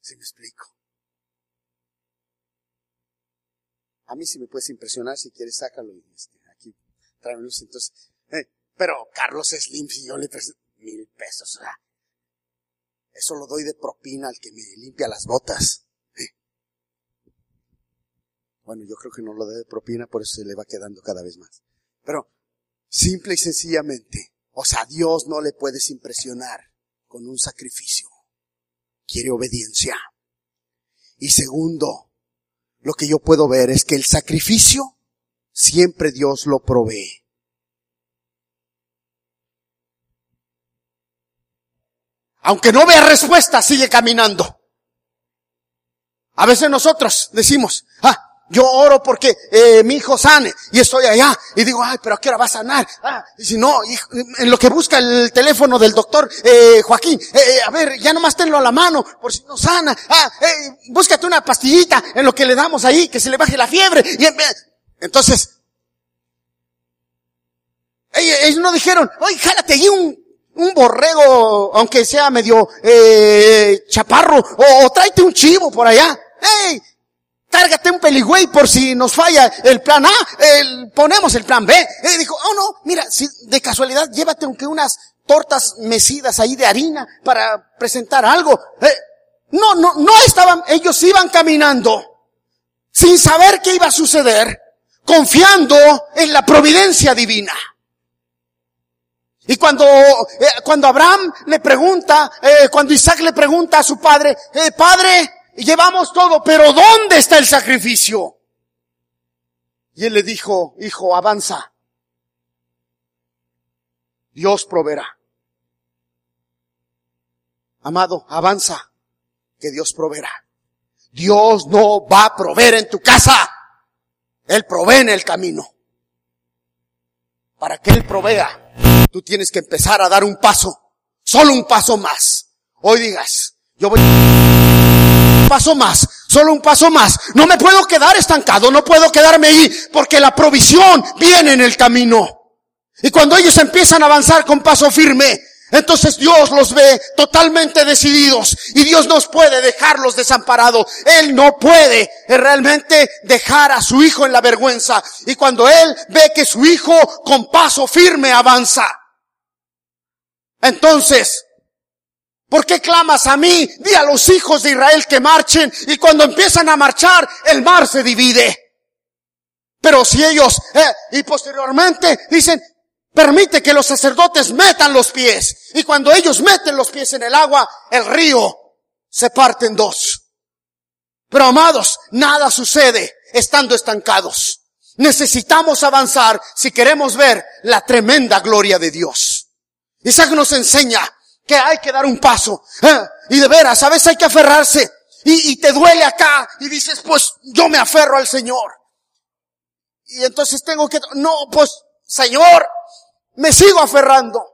Si me explico? A mí sí me puedes impresionar, si quieres sácalo este, aquí. Entonces, eh, pero Carlos Slim, si yo le presento mil pesos, ¿verdad? Eso lo doy de propina al que me limpia las botas. Bueno, yo creo que no lo debe propina, por eso se le va quedando cada vez más. Pero, simple y sencillamente, o sea, Dios no le puedes impresionar con un sacrificio. Quiere obediencia. Y segundo, lo que yo puedo ver es que el sacrificio siempre Dios lo provee. Aunque no vea respuesta, sigue caminando. A veces nosotros decimos, ah, yo oro porque eh, mi hijo sane y estoy allá y digo, ay, pero ¿a qué hora va a sanar? Ah, y si no, en lo que busca el teléfono del doctor eh, Joaquín, eh, eh, a ver, ya nomás tenlo a la mano por si no sana. Ah, eh, búscate una pastillita en lo que le damos ahí, que se le baje la fiebre. Y, entonces, ellos no dijeron, oye, jálate ahí un, un borrego, aunque sea medio eh, chaparro, o, o tráete un chivo por allá. ¡Ey! Cárgate un peligüey por si nos falla el plan A, el, ponemos el plan B. Y dijo, oh no, mira, si de casualidad llévate aunque unas tortas mecidas ahí de harina para presentar algo. Eh, no, no, no estaban, ellos iban caminando sin saber qué iba a suceder, confiando en la providencia divina. Y cuando, eh, cuando Abraham le pregunta, eh, cuando Isaac le pregunta a su padre, eh, padre, llevamos todo, pero ¿dónde está el sacrificio? Y él le dijo, hijo, avanza. Dios proveerá. Amado, avanza, que Dios proveerá. Dios no va a proveer en tu casa. Él provee en el camino. Para que Él provea, tú tienes que empezar a dar un paso. Solo un paso más. Hoy digas, yo voy paso más, solo un paso más. No me puedo quedar estancado, no puedo quedarme ahí, porque la provisión viene en el camino. Y cuando ellos empiezan a avanzar con paso firme, entonces Dios los ve totalmente decididos y Dios nos puede dejarlos desamparados. Él no puede realmente dejar a su hijo en la vergüenza. Y cuando Él ve que su hijo con paso firme avanza, entonces, ¿por qué clamas a mí? Di a los hijos de Israel que marchen y cuando empiezan a marchar, el mar se divide. Pero si ellos, eh, y posteriormente dicen, Permite que los sacerdotes metan los pies. Y cuando ellos meten los pies en el agua, el río se parte en dos. Pero amados, nada sucede estando estancados. Necesitamos avanzar si queremos ver la tremenda gloria de Dios. Isaac nos enseña que hay que dar un paso. ¿eh? Y de veras, a veces hay que aferrarse. Y, y te duele acá y dices, pues yo me aferro al Señor. Y entonces tengo que, no, pues Señor, me sigo aferrando.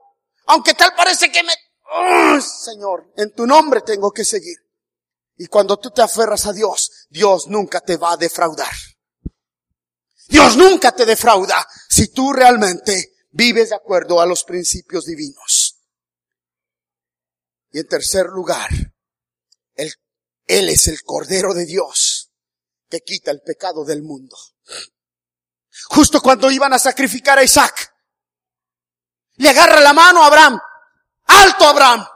Aunque tal parece que me... ¡Oh, Señor, en tu nombre tengo que seguir. Y cuando tú te aferras a Dios, Dios nunca te va a defraudar. Dios nunca te defrauda si tú realmente vives de acuerdo a los principios divinos. Y en tercer lugar, Él, él es el Cordero de Dios que quita el pecado del mundo. Justo cuando iban a sacrificar a Isaac, le agarra la mano a Abraham. Alto Abraham.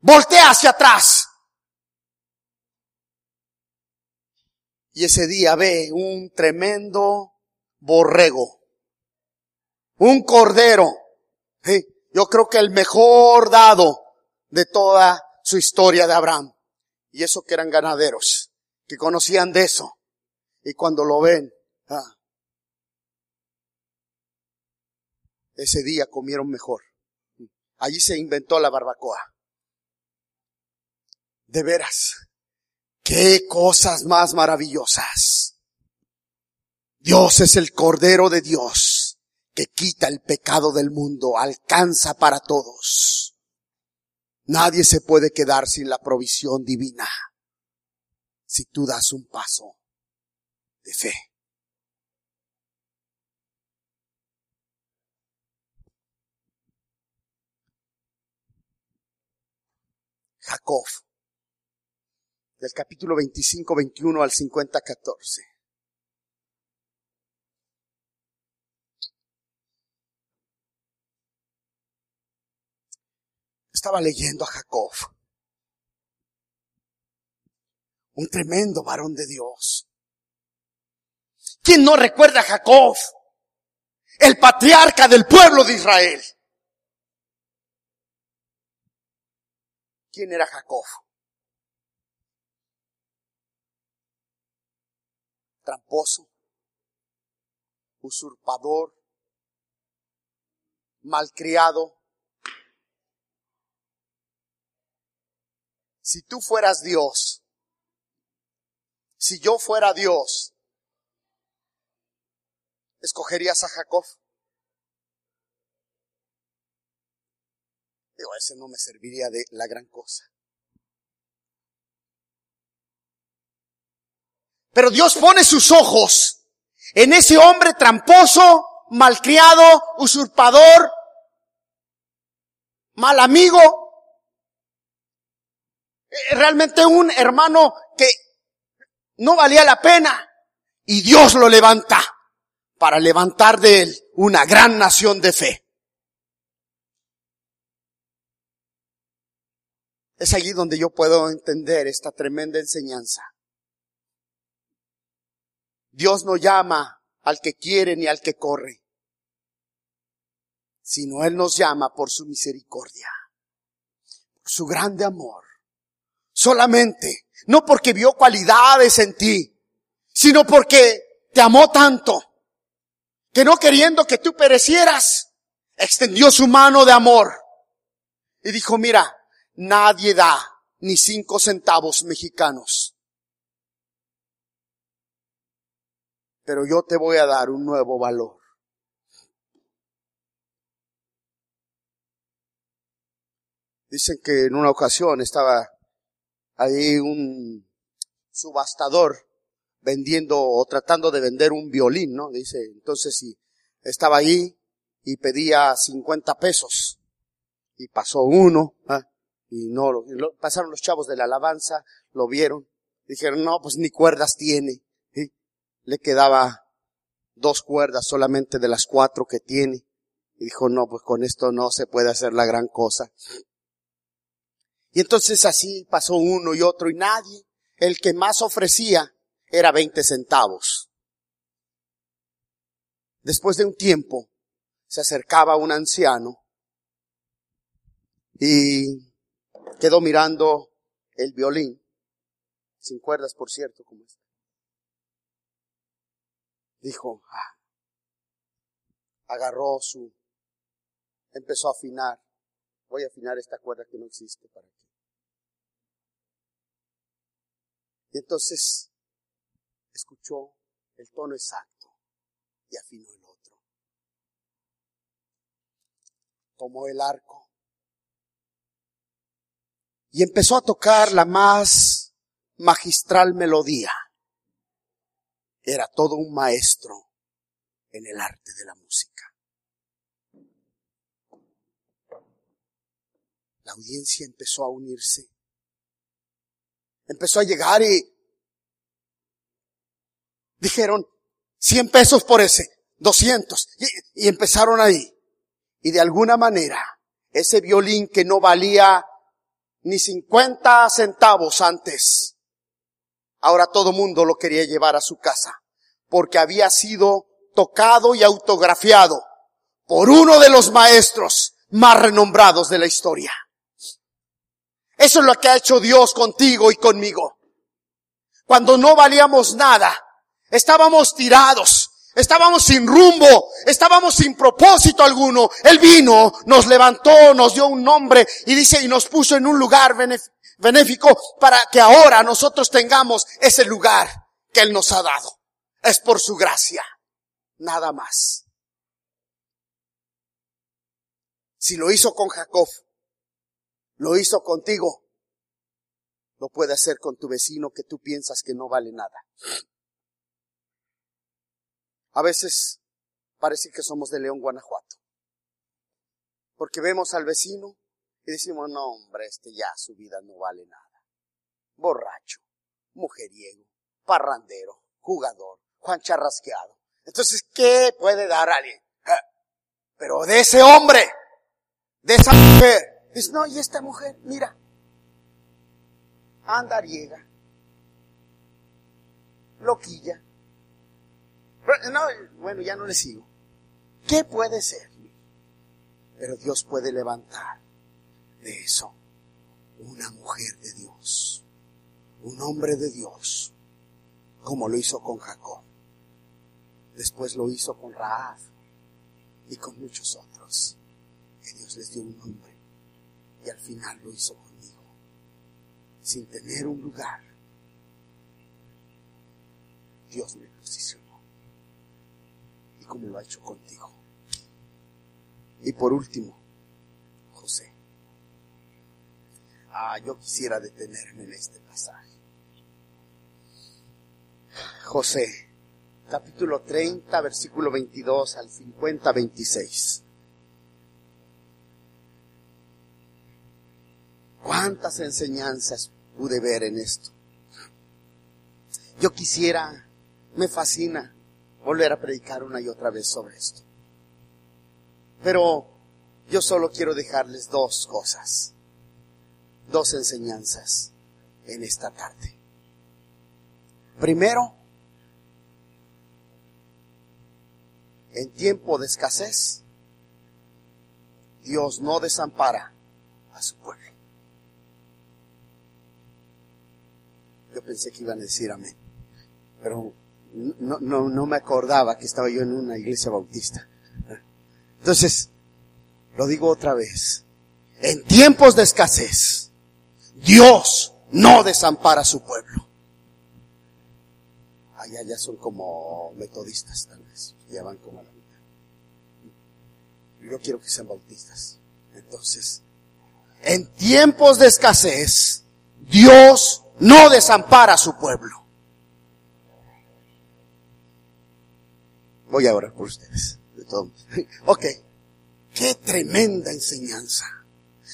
Voltea hacia atrás. Y ese día ve un tremendo borrego. Un cordero. Yo creo que el mejor dado de toda su historia de Abraham. Y eso que eran ganaderos, que conocían de eso. Y cuando lo ven, ah, ese día comieron mejor. Allí se inventó la barbacoa. De veras, qué cosas más maravillosas. Dios es el Cordero de Dios que quita el pecado del mundo, alcanza para todos. Nadie se puede quedar sin la provisión divina si tú das un paso de fe. Jacob, del capítulo 25, 21 al 50, 14. Estaba leyendo a Jacob, un tremendo varón de Dios. ¿Quién no recuerda a Jacob? El patriarca del pueblo de Israel. quién era Jacob. Tramposo, usurpador, malcriado. Si tú fueras Dios, si yo fuera Dios, ¿escogerías a Jacob? Digo, ese no me serviría de la gran cosa. Pero Dios pone sus ojos en ese hombre tramposo, malcriado, usurpador, mal amigo, realmente un hermano que no valía la pena y Dios lo levanta para levantar de él una gran nación de fe. Es allí donde yo puedo entender esta tremenda enseñanza. Dios no llama al que quiere ni al que corre, sino Él nos llama por su misericordia, por su grande amor. Solamente, no porque vio cualidades en ti, sino porque te amó tanto, que no queriendo que tú perecieras, extendió su mano de amor y dijo, mira, nadie da ni cinco centavos mexicanos. Pero yo te voy a dar un nuevo valor. Dicen que en una ocasión estaba ahí un subastador vendiendo o tratando de vender un violín, ¿no? Dice, entonces si estaba ahí y pedía 50 pesos y pasó uno, ¿ah? y no, lo, pasaron los chavos de la alabanza, lo vieron, dijeron, no, pues ni cuerdas tiene, le quedaba dos cuerdas solamente de las cuatro que tiene, y dijo, no, pues con esto no se puede hacer la gran cosa. Y entonces así pasó uno y otro y nadie, el que más ofrecía era 20 centavos. Después de un tiempo se acercaba un anciano y quedó mirando el violín, sin cuerdas por cierto, como este. Dijo, ah, agarró su, empezó a afinar, voy a afinar esta cuerda que no existe para ti. Y entonces escuchó el tono exacto y afinó el otro. Tomó el arco y empezó a tocar la más magistral melodía. Era todo un maestro en el arte de la música. La audiencia empezó a unirse. Empezó a llegar y dijeron, 100 pesos por ese, 200. Y, y empezaron ahí. Y de alguna manera, ese violín que no valía ni 50 centavos antes, ahora todo mundo lo quería llevar a su casa, porque había sido tocado y autografiado por uno de los maestros más renombrados de la historia. Eso es lo que ha hecho Dios contigo y conmigo. Cuando no valíamos nada, Estábamos tirados, estábamos sin rumbo, estábamos sin propósito alguno. Él vino, nos levantó, nos dio un nombre y dice, y nos puso en un lugar benéfico para que ahora nosotros tengamos ese lugar que Él nos ha dado. Es por su gracia, nada más. Si lo hizo con Jacob, lo hizo contigo, lo puede hacer con tu vecino que tú piensas que no vale nada. A veces parece que somos de León, Guanajuato. Porque vemos al vecino y decimos, no hombre, este ya su vida no vale nada. Borracho, mujeriego, parrandero, jugador, Juan Charrasqueado. Entonces, ¿qué puede dar alguien? Eh, pero de ese hombre, de esa mujer. Dice, no, y esta mujer, mira, andariega, loquilla, no, bueno, ya no le sigo. ¿Qué puede ser? Pero Dios puede levantar de eso una mujer de Dios, un hombre de Dios, como lo hizo con Jacob. Después lo hizo con Raab y con muchos otros, que Dios les dio un nombre. Y al final lo hizo conmigo, sin tener un lugar. Dios me posicionó como lo ha hecho contigo. Y por último, José. Ah, yo quisiera detenerme en este pasaje. José, capítulo 30, versículo 22 al 50, 26. ¿Cuántas enseñanzas pude ver en esto? Yo quisiera, me fascina volver a predicar una y otra vez sobre esto. Pero yo solo quiero dejarles dos cosas, dos enseñanzas en esta tarde. Primero, en tiempo de escasez, Dios no desampara a su pueblo. Pensé que iban a decir amén, pero no, no, no me acordaba que estaba yo en una iglesia bautista. Entonces, lo digo otra vez, en tiempos de escasez, Dios no desampara a su pueblo. Allá ya son como metodistas, tal vez, ya van como a la mitad. Yo quiero que sean bautistas. Entonces, en tiempos de escasez, Dios no desampara a su pueblo. Voy a orar por ustedes. De todo. Ok. Qué tremenda enseñanza.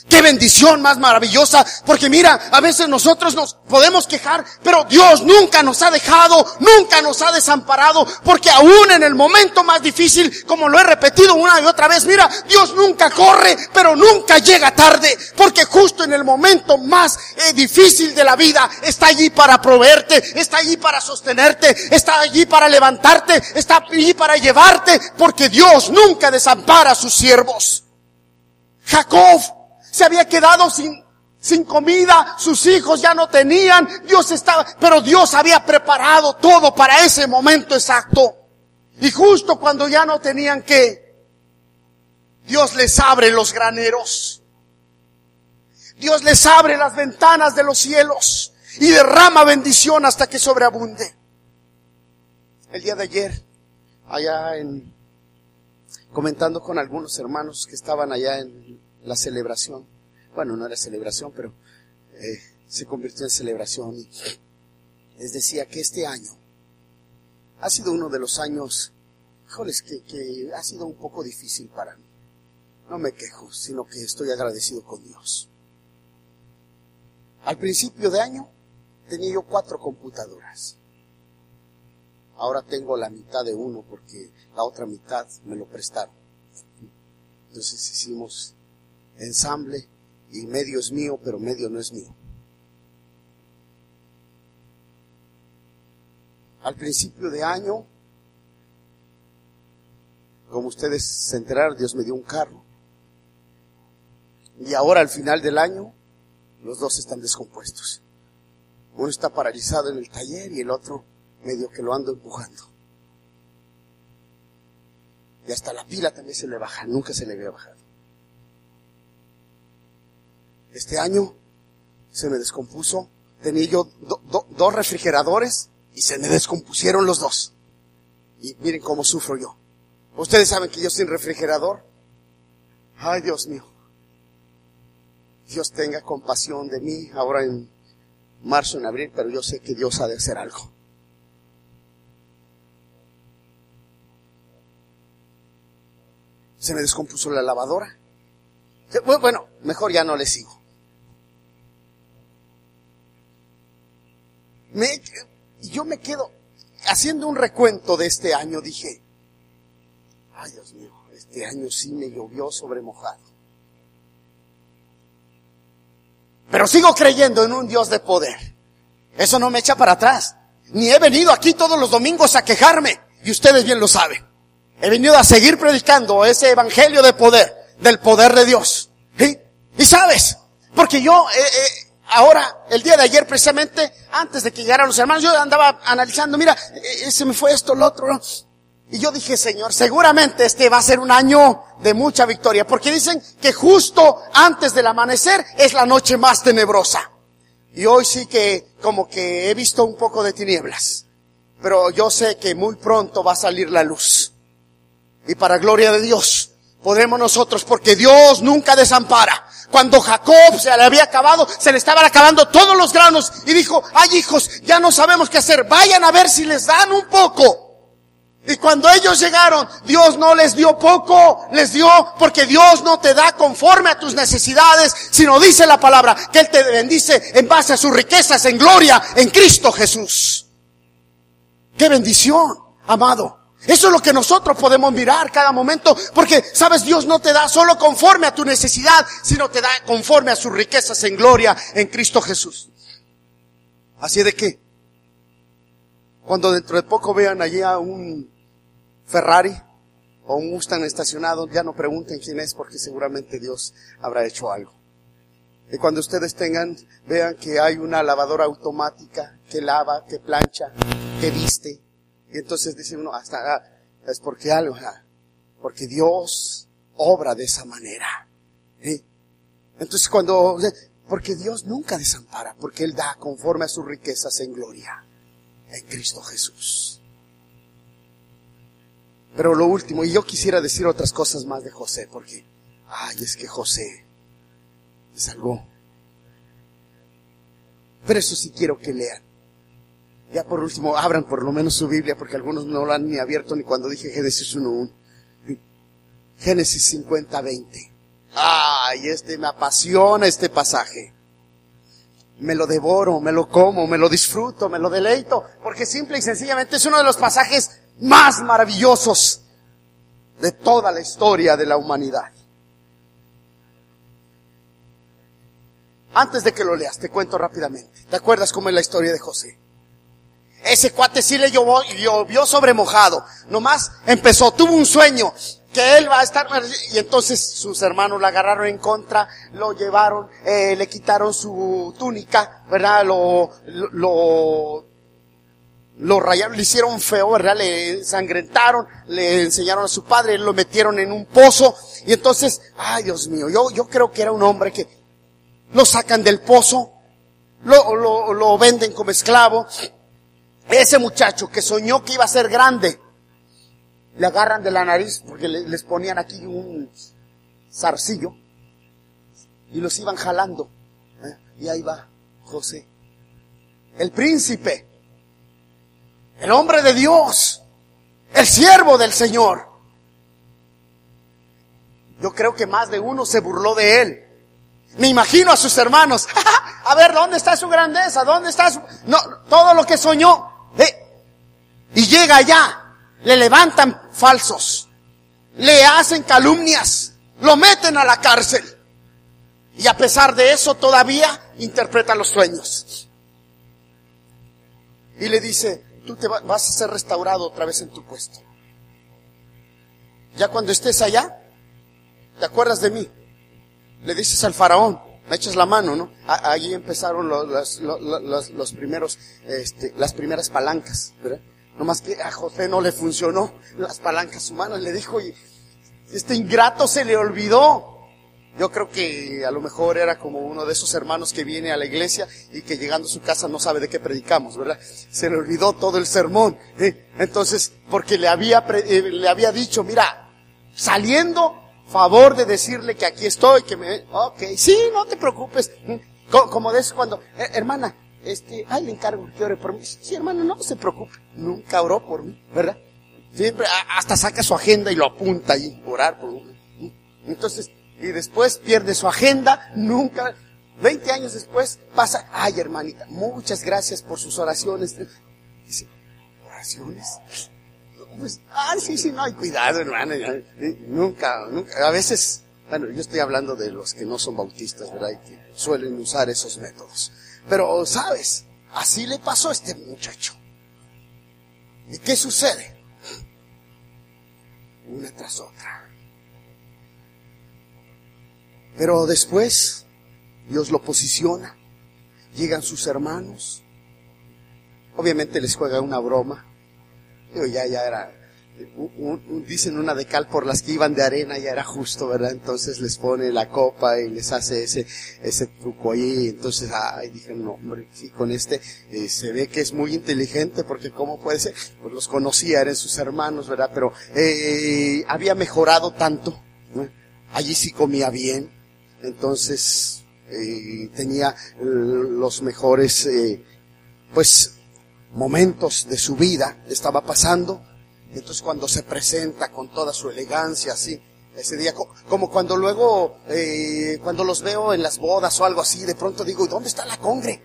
Qué bendición más maravillosa, porque mira, a veces nosotros nos podemos quejar, pero Dios nunca nos ha dejado, nunca nos ha desamparado, porque aún en el momento más difícil, como lo he repetido una y otra vez, mira, Dios nunca corre, pero nunca llega tarde, porque justo en el momento más eh, difícil de la vida está allí para proveerte, está allí para sostenerte, está allí para levantarte, está allí para llevarte, porque Dios nunca desampara a sus siervos. Jacob se había quedado sin, sin comida, sus hijos ya no tenían, Dios estaba, pero Dios había preparado todo para ese momento exacto. Y justo cuando ya no tenían que, Dios les abre los graneros. Dios les abre las ventanas de los cielos y derrama bendición hasta que sobreabunde. El día de ayer, allá en, comentando con algunos hermanos que estaban allá en la celebración. Bueno, no era celebración, pero eh, se convirtió en celebración. Y les decía que este año ha sido uno de los años, híjoles, que, que ha sido un poco difícil para mí. No me quejo, sino que estoy agradecido con Dios. Al principio de año tenía yo cuatro computadoras. Ahora tengo la mitad de uno porque la otra mitad me lo prestaron. Entonces hicimos ensamble y medio es mío, pero medio no es mío. Al principio de año, como ustedes se enteraron, Dios me dio un carro. Y ahora al final del año, los dos están descompuestos. Uno está paralizado en el taller y el otro medio que lo ando empujando. Y hasta la pila también se le baja, nunca se le había bajado. Este año se me descompuso. Tenía yo dos refrigeradores y se me descompusieron los dos. Y miren cómo sufro yo. Ustedes saben que yo sin refrigerador. Ay, Dios mío. Dios tenga compasión de mí ahora en marzo, en abril, pero yo sé que Dios ha de hacer algo. Se me descompuso la lavadora. Bueno, mejor ya no le sigo. Me, yo me quedo haciendo un recuento de este año, dije, ay Dios mío, este año sí me llovió sobre mojado. Pero sigo creyendo en un Dios de poder. Eso no me echa para atrás. Ni he venido aquí todos los domingos a quejarme. Y ustedes bien lo saben. He venido a seguir predicando ese evangelio de poder, del poder de Dios. Y sabes, porque yo eh, eh, ahora, el día de ayer precisamente, antes de que llegaran los hermanos, yo andaba analizando, mira, eh, se me fue esto, lo otro. Y yo dije, Señor, seguramente este va a ser un año de mucha victoria, porque dicen que justo antes del amanecer es la noche más tenebrosa. Y hoy sí que como que he visto un poco de tinieblas. Pero yo sé que muy pronto va a salir la luz. Y para gloria de Dios, podremos nosotros, porque Dios nunca desampara. Cuando Jacob se le había acabado, se le estaban acabando todos los granos y dijo, ay hijos, ya no sabemos qué hacer, vayan a ver si les dan un poco. Y cuando ellos llegaron, Dios no les dio poco, les dio porque Dios no te da conforme a tus necesidades, sino dice la palabra que Él te bendice en base a sus riquezas en gloria en Cristo Jesús. ¡Qué bendición, amado! Eso es lo que nosotros podemos mirar cada momento, porque, sabes, Dios no te da solo conforme a tu necesidad, sino te da conforme a sus riquezas en gloria en Cristo Jesús. Así de que, cuando dentro de poco vean allí a un Ferrari, o un Mustang estacionado, ya no pregunten quién es porque seguramente Dios habrá hecho algo. Y cuando ustedes tengan, vean que hay una lavadora automática que lava, que plancha, que viste. Y entonces dicen uno, hasta, ah, es porque algo, porque Dios obra de esa manera. Entonces cuando, porque Dios nunca desampara, porque Él da conforme a sus riquezas en gloria, en Cristo Jesús. Pero lo último, y yo quisiera decir otras cosas más de José, porque, ay, es que José me salvó. Pero eso sí quiero que lean. Ya por último, abran por lo menos su Biblia, porque algunos no lo han ni abierto ni cuando dije Génesis 1.1. Génesis 50, 20. Ay, este me apasiona este pasaje. Me lo devoro, me lo como, me lo disfruto, me lo deleito, porque simple y sencillamente es uno de los pasajes más maravillosos de toda la historia de la humanidad. Antes de que lo leas, te cuento rápidamente. ¿Te acuerdas cómo es la historia de José? Ese cuate sí le llovió, llovió sobre mojado. Nomás empezó, tuvo un sueño que él va a estar, y entonces sus hermanos la agarraron en contra, lo llevaron, eh, le quitaron su túnica, ¿verdad? Lo, lo, lo rayaron, le hicieron feo, ¿verdad? Le ensangrentaron, le enseñaron a su padre, lo metieron en un pozo, y entonces, ay Dios mío, yo, yo creo que era un hombre que lo sacan del pozo, lo, lo, lo venden como esclavo, ese muchacho que soñó que iba a ser grande, le agarran de la nariz porque les ponían aquí un zarcillo y los iban jalando. ¿eh? Y ahí va José, el príncipe, el hombre de Dios, el siervo del Señor. Yo creo que más de uno se burló de él. Me imagino a sus hermanos. a ver, ¿dónde está su grandeza? ¿Dónde está su... No, todo lo que soñó. ¿Eh? Y llega allá le levantan falsos, le hacen calumnias, lo meten a la cárcel. Y a pesar de eso todavía interpreta los sueños. Y le dice, tú te vas a ser restaurado otra vez en tu puesto. Ya cuando estés allá, te acuerdas de mí. Le dices al faraón, me echas la mano, ¿no? Allí empezaron los, los, los primeros, este, las primeras palancas, ¿verdad? Nomás que a José no le funcionó las palancas humanas. Le dijo, y este ingrato se le olvidó. Yo creo que a lo mejor era como uno de esos hermanos que viene a la iglesia y que llegando a su casa no sabe de qué predicamos, ¿verdad? Se le olvidó todo el sermón. ¿eh? Entonces, porque le había, eh, le había dicho, mira, saliendo, favor de decirle que aquí estoy, que me, ok, sí, no te preocupes. Como de eso cuando, eh, hermana, este, ay, le encargo que ore por mí. Sí, hermano, no se preocupe. Nunca oró por mí, ¿verdad? Siempre, hasta saca su agenda y lo apunta ahí, orar por mí. Entonces, y después pierde su agenda, nunca, 20 años después pasa, ay hermanita, muchas gracias por sus oraciones. Dice, ¿oraciones? Pues, ay, sí, sí, no hay cuidado, hermano. Nunca, nunca, a veces, bueno, yo estoy hablando de los que no son bautistas, ¿verdad? Y que suelen usar esos métodos. Pero, ¿sabes? Así le pasó a este muchacho. ¿Y qué sucede? Una tras otra. Pero después, Dios lo posiciona. Llegan sus hermanos. Obviamente les juega una broma. Ya, ya era dicen una de cal por las que iban de arena, ya era justo, ¿verdad? Entonces les pone la copa y les hace ese, ese truco ahí. Entonces, ay, dije, no, hombre, sí, con este eh, se ve que es muy inteligente porque cómo puede ser, pues los conocía, eran sus hermanos, ¿verdad? Pero eh, había mejorado tanto, allí sí comía bien, entonces eh, tenía los mejores, pues, momentos de su vida, estaba pasando entonces cuando se presenta con toda su elegancia, así, ese día, como cuando luego, eh, cuando los veo en las bodas o algo así, de pronto digo, ¿y dónde está la congre?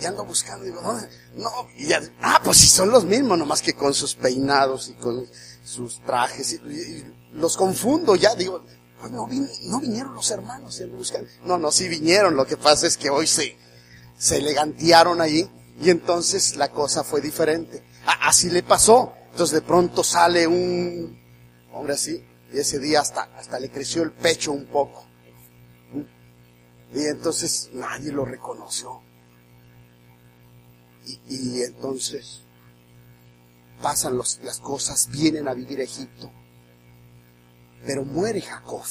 Y ando buscando, digo, ¿dónde? No, y ya, ah, pues sí son los mismos, nomás que con sus peinados y con sus trajes, y, los confundo ya, digo, pues no, no vinieron los hermanos, y ando. No, no, sí vinieron, lo que pasa es que hoy se, se elegantearon ahí, y entonces la cosa fue diferente. así le pasó. Entonces de pronto sale un, Hombre, así. Y ese día hasta, hasta le creció el pecho un poco. Y entonces nadie lo reconoció. Y, entonces pasan los- las cosas, vienen a vivir a Egipto. Pero muere Jacob.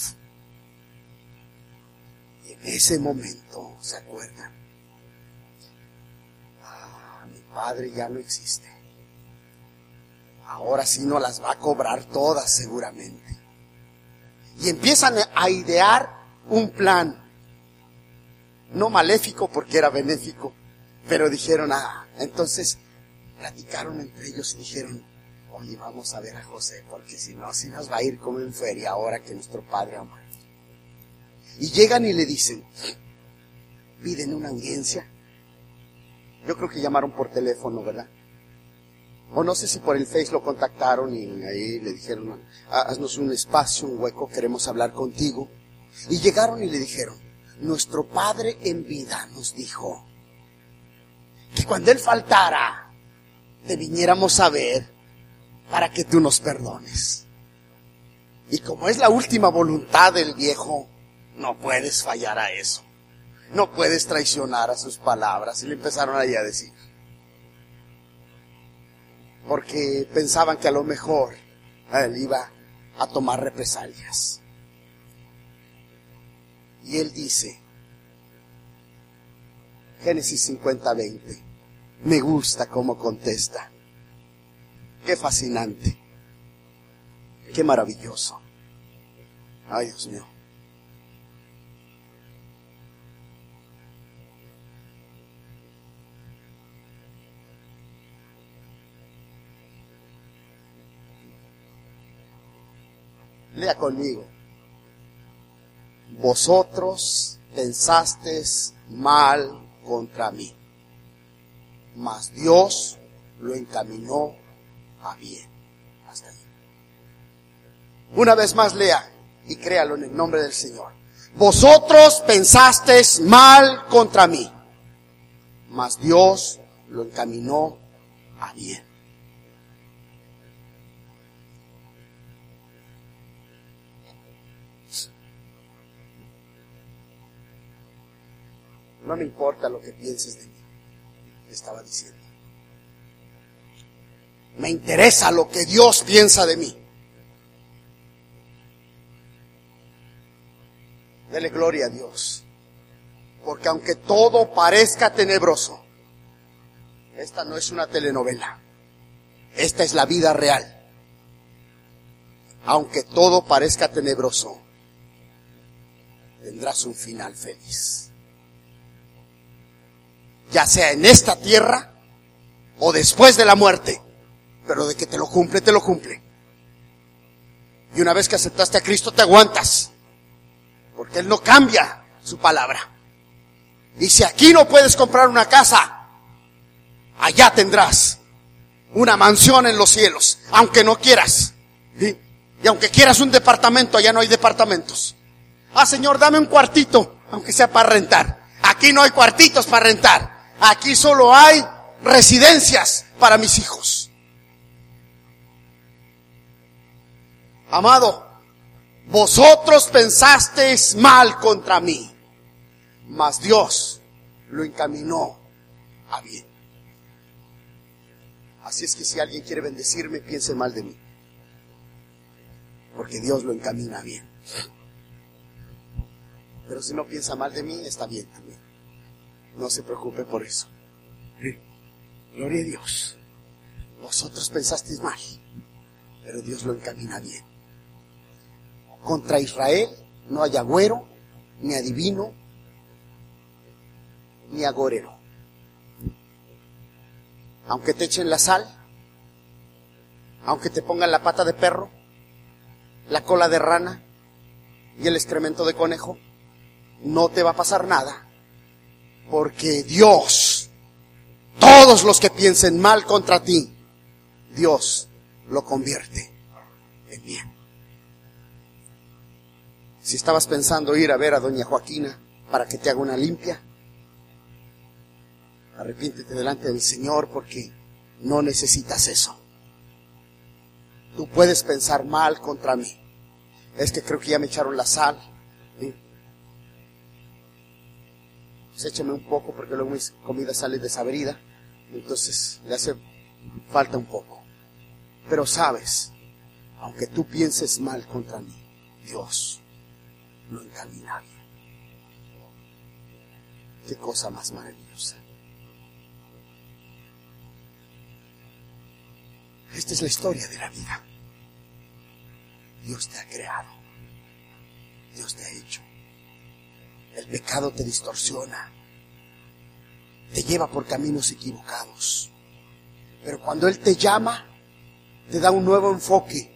Y en ese momento, ¿se acuerdan? Padre ya no existe. Ahora sí no las va a cobrar todas seguramente. Y empiezan a idear un plan. No maléfico porque era benéfico. Pero dijeron, ah, entonces platicaron entre ellos y dijeron, oye, vamos a ver a José, porque si no, si nos va a ir como en feria ahora que nuestro padre ha muerto. Y llegan y le dicen, piden una audiencia. Yo creo que llamaron por teléfono, ¿verdad? O no sé si por el Face lo contactaron y ahí le dijeron, "Ah, haznos un espacio, un hueco, queremos hablar contigo. Y llegaron y le dijeron, nuestro padre en vida nos dijo que cuando él faltara, te viniéramos a ver para que tú nos perdones. Y como es la última voluntad del viejo, no puedes fallar a eso. No puedes traicionar a sus palabras. Y le empezaron ahí a decir. Porque pensaban que a lo mejor él iba a tomar represalias. Y él dice, Génesis 50, 20, me gusta cómo contesta. Qué fascinante. Qué maravilloso. Ay, Dios mío. Lea conmigo. Vosotros pensasteis mal contra mí, mas Dios lo encaminó a bien. Hasta ahí. Una vez más lea y créalo en el nombre del Señor. Vosotros pensasteis mal contra mí, mas Dios lo encaminó a bien. No me importa lo que pienses de mí, estaba diciendo. Me interesa lo que Dios piensa de mí. Dele gloria a Dios. Porque aunque todo parezca tenebroso, esta no es una telenovela. Esta es la vida real. Aunque todo parezca tenebroso, tendrás un final feliz. Ya sea en esta tierra o después de la muerte. Pero de que te lo cumple, te lo cumple. Y una vez que aceptaste a Cristo, te aguantas. Porque Él no cambia su palabra. Y si aquí no puedes comprar una casa, allá tendrás una mansión en los cielos, aunque no quieras. Y aunque quieras un departamento, allá no hay departamentos. Ah, Señor, dame un cuartito, aunque sea para rentar. Aquí no hay cuartitos para rentar. Aquí solo hay residencias para mis hijos. Amado, vosotros pensasteis mal contra mí, mas Dios lo encaminó a bien. Así es que si alguien quiere bendecirme, piense mal de mí. Porque Dios lo encamina bien. Pero si no piensa mal de mí, está bien también. No se preocupe por eso. Gloria a Dios. Vosotros pensasteis mal, pero Dios lo encamina bien. Contra Israel no hay agüero, ni adivino, ni agorero. Aunque te echen la sal, aunque te pongan la pata de perro, la cola de rana y el excremento de conejo, no te va a pasar nada. Porque Dios, todos los que piensen mal contra ti, Dios lo convierte en bien. Si estabas pensando ir a ver a doña Joaquina para que te haga una limpia, arrepiéntete delante del Señor porque no necesitas eso. Tú puedes pensar mal contra mí. Es que creo que ya me echaron la sal. Pues échame un poco porque luego mi comida sale desabrida. Entonces le hace falta un poco. Pero sabes, aunque tú pienses mal contra mí, Dios lo encamina bien. Qué cosa más maravillosa. Esta es la historia de la vida. Dios te ha creado. Dios te ha hecho. El pecado te distorsiona. Te lleva por caminos equivocados. Pero cuando Él te llama, te da un nuevo enfoque.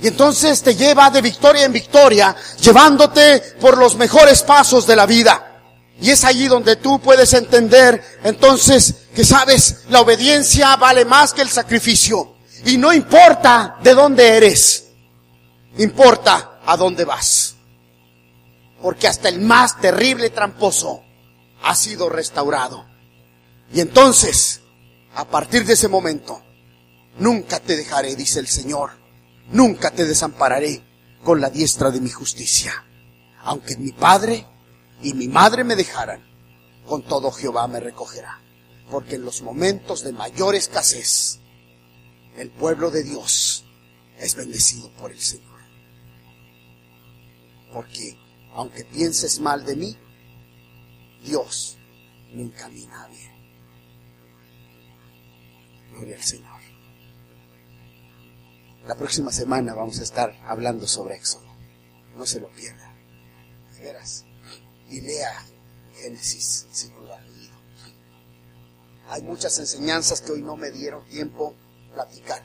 Y entonces te lleva de victoria en victoria, llevándote por los mejores pasos de la vida. Y es allí donde tú puedes entender entonces que sabes, la obediencia vale más que el sacrificio. Y no importa de dónde eres, importa a dónde vas. Porque hasta el más terrible tramposo ha sido restaurado. Y entonces, a partir de ese momento, nunca te dejaré, dice el Señor, nunca te desampararé con la diestra de mi justicia. Aunque mi Padre y mi madre me dejaran, con todo Jehová me recogerá. Porque en los momentos de mayor escasez, el pueblo de Dios es bendecido por el Señor. Porque aunque pienses mal de mí, Dios me encamina bien. Gloria al Señor. La próxima semana vamos a estar hablando sobre Éxodo. No se lo pierda. De veras. Y lea Génesis si lo ha leído. Hay muchas enseñanzas que hoy no me dieron tiempo platicar,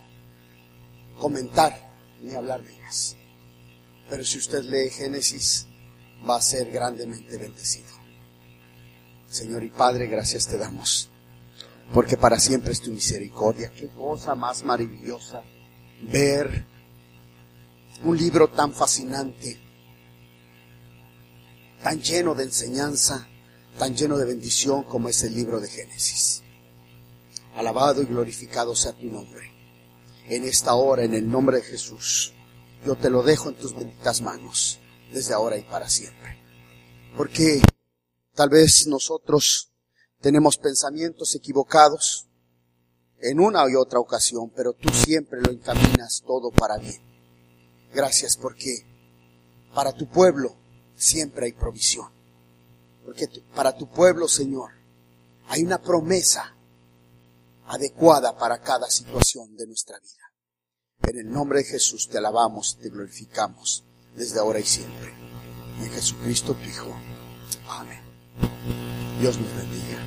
comentar, ni hablar de ellas. Pero si usted lee Génesis, va a ser grandemente bendecido. Señor y Padre, gracias te damos, porque para siempre es tu misericordia. Qué cosa más maravillosa ver un libro tan fascinante, tan lleno de enseñanza, tan lleno de bendición como es el libro de Génesis. Alabado y glorificado sea tu nombre. En esta hora, en el nombre de Jesús, yo te lo dejo en tus benditas manos, desde ahora y para siempre. Porque tal vez nosotros tenemos pensamientos equivocados en una y otra ocasión, pero tú siempre lo encaminas todo para bien. Gracias porque para tu pueblo siempre hay provisión. Porque para tu pueblo, Señor, hay una promesa adecuada para cada situación de nuestra vida. En el nombre de Jesús te alabamos y te glorificamos desde ahora y siempre. En Jesucristo tu Hijo. Amén. Dios nos bendiga.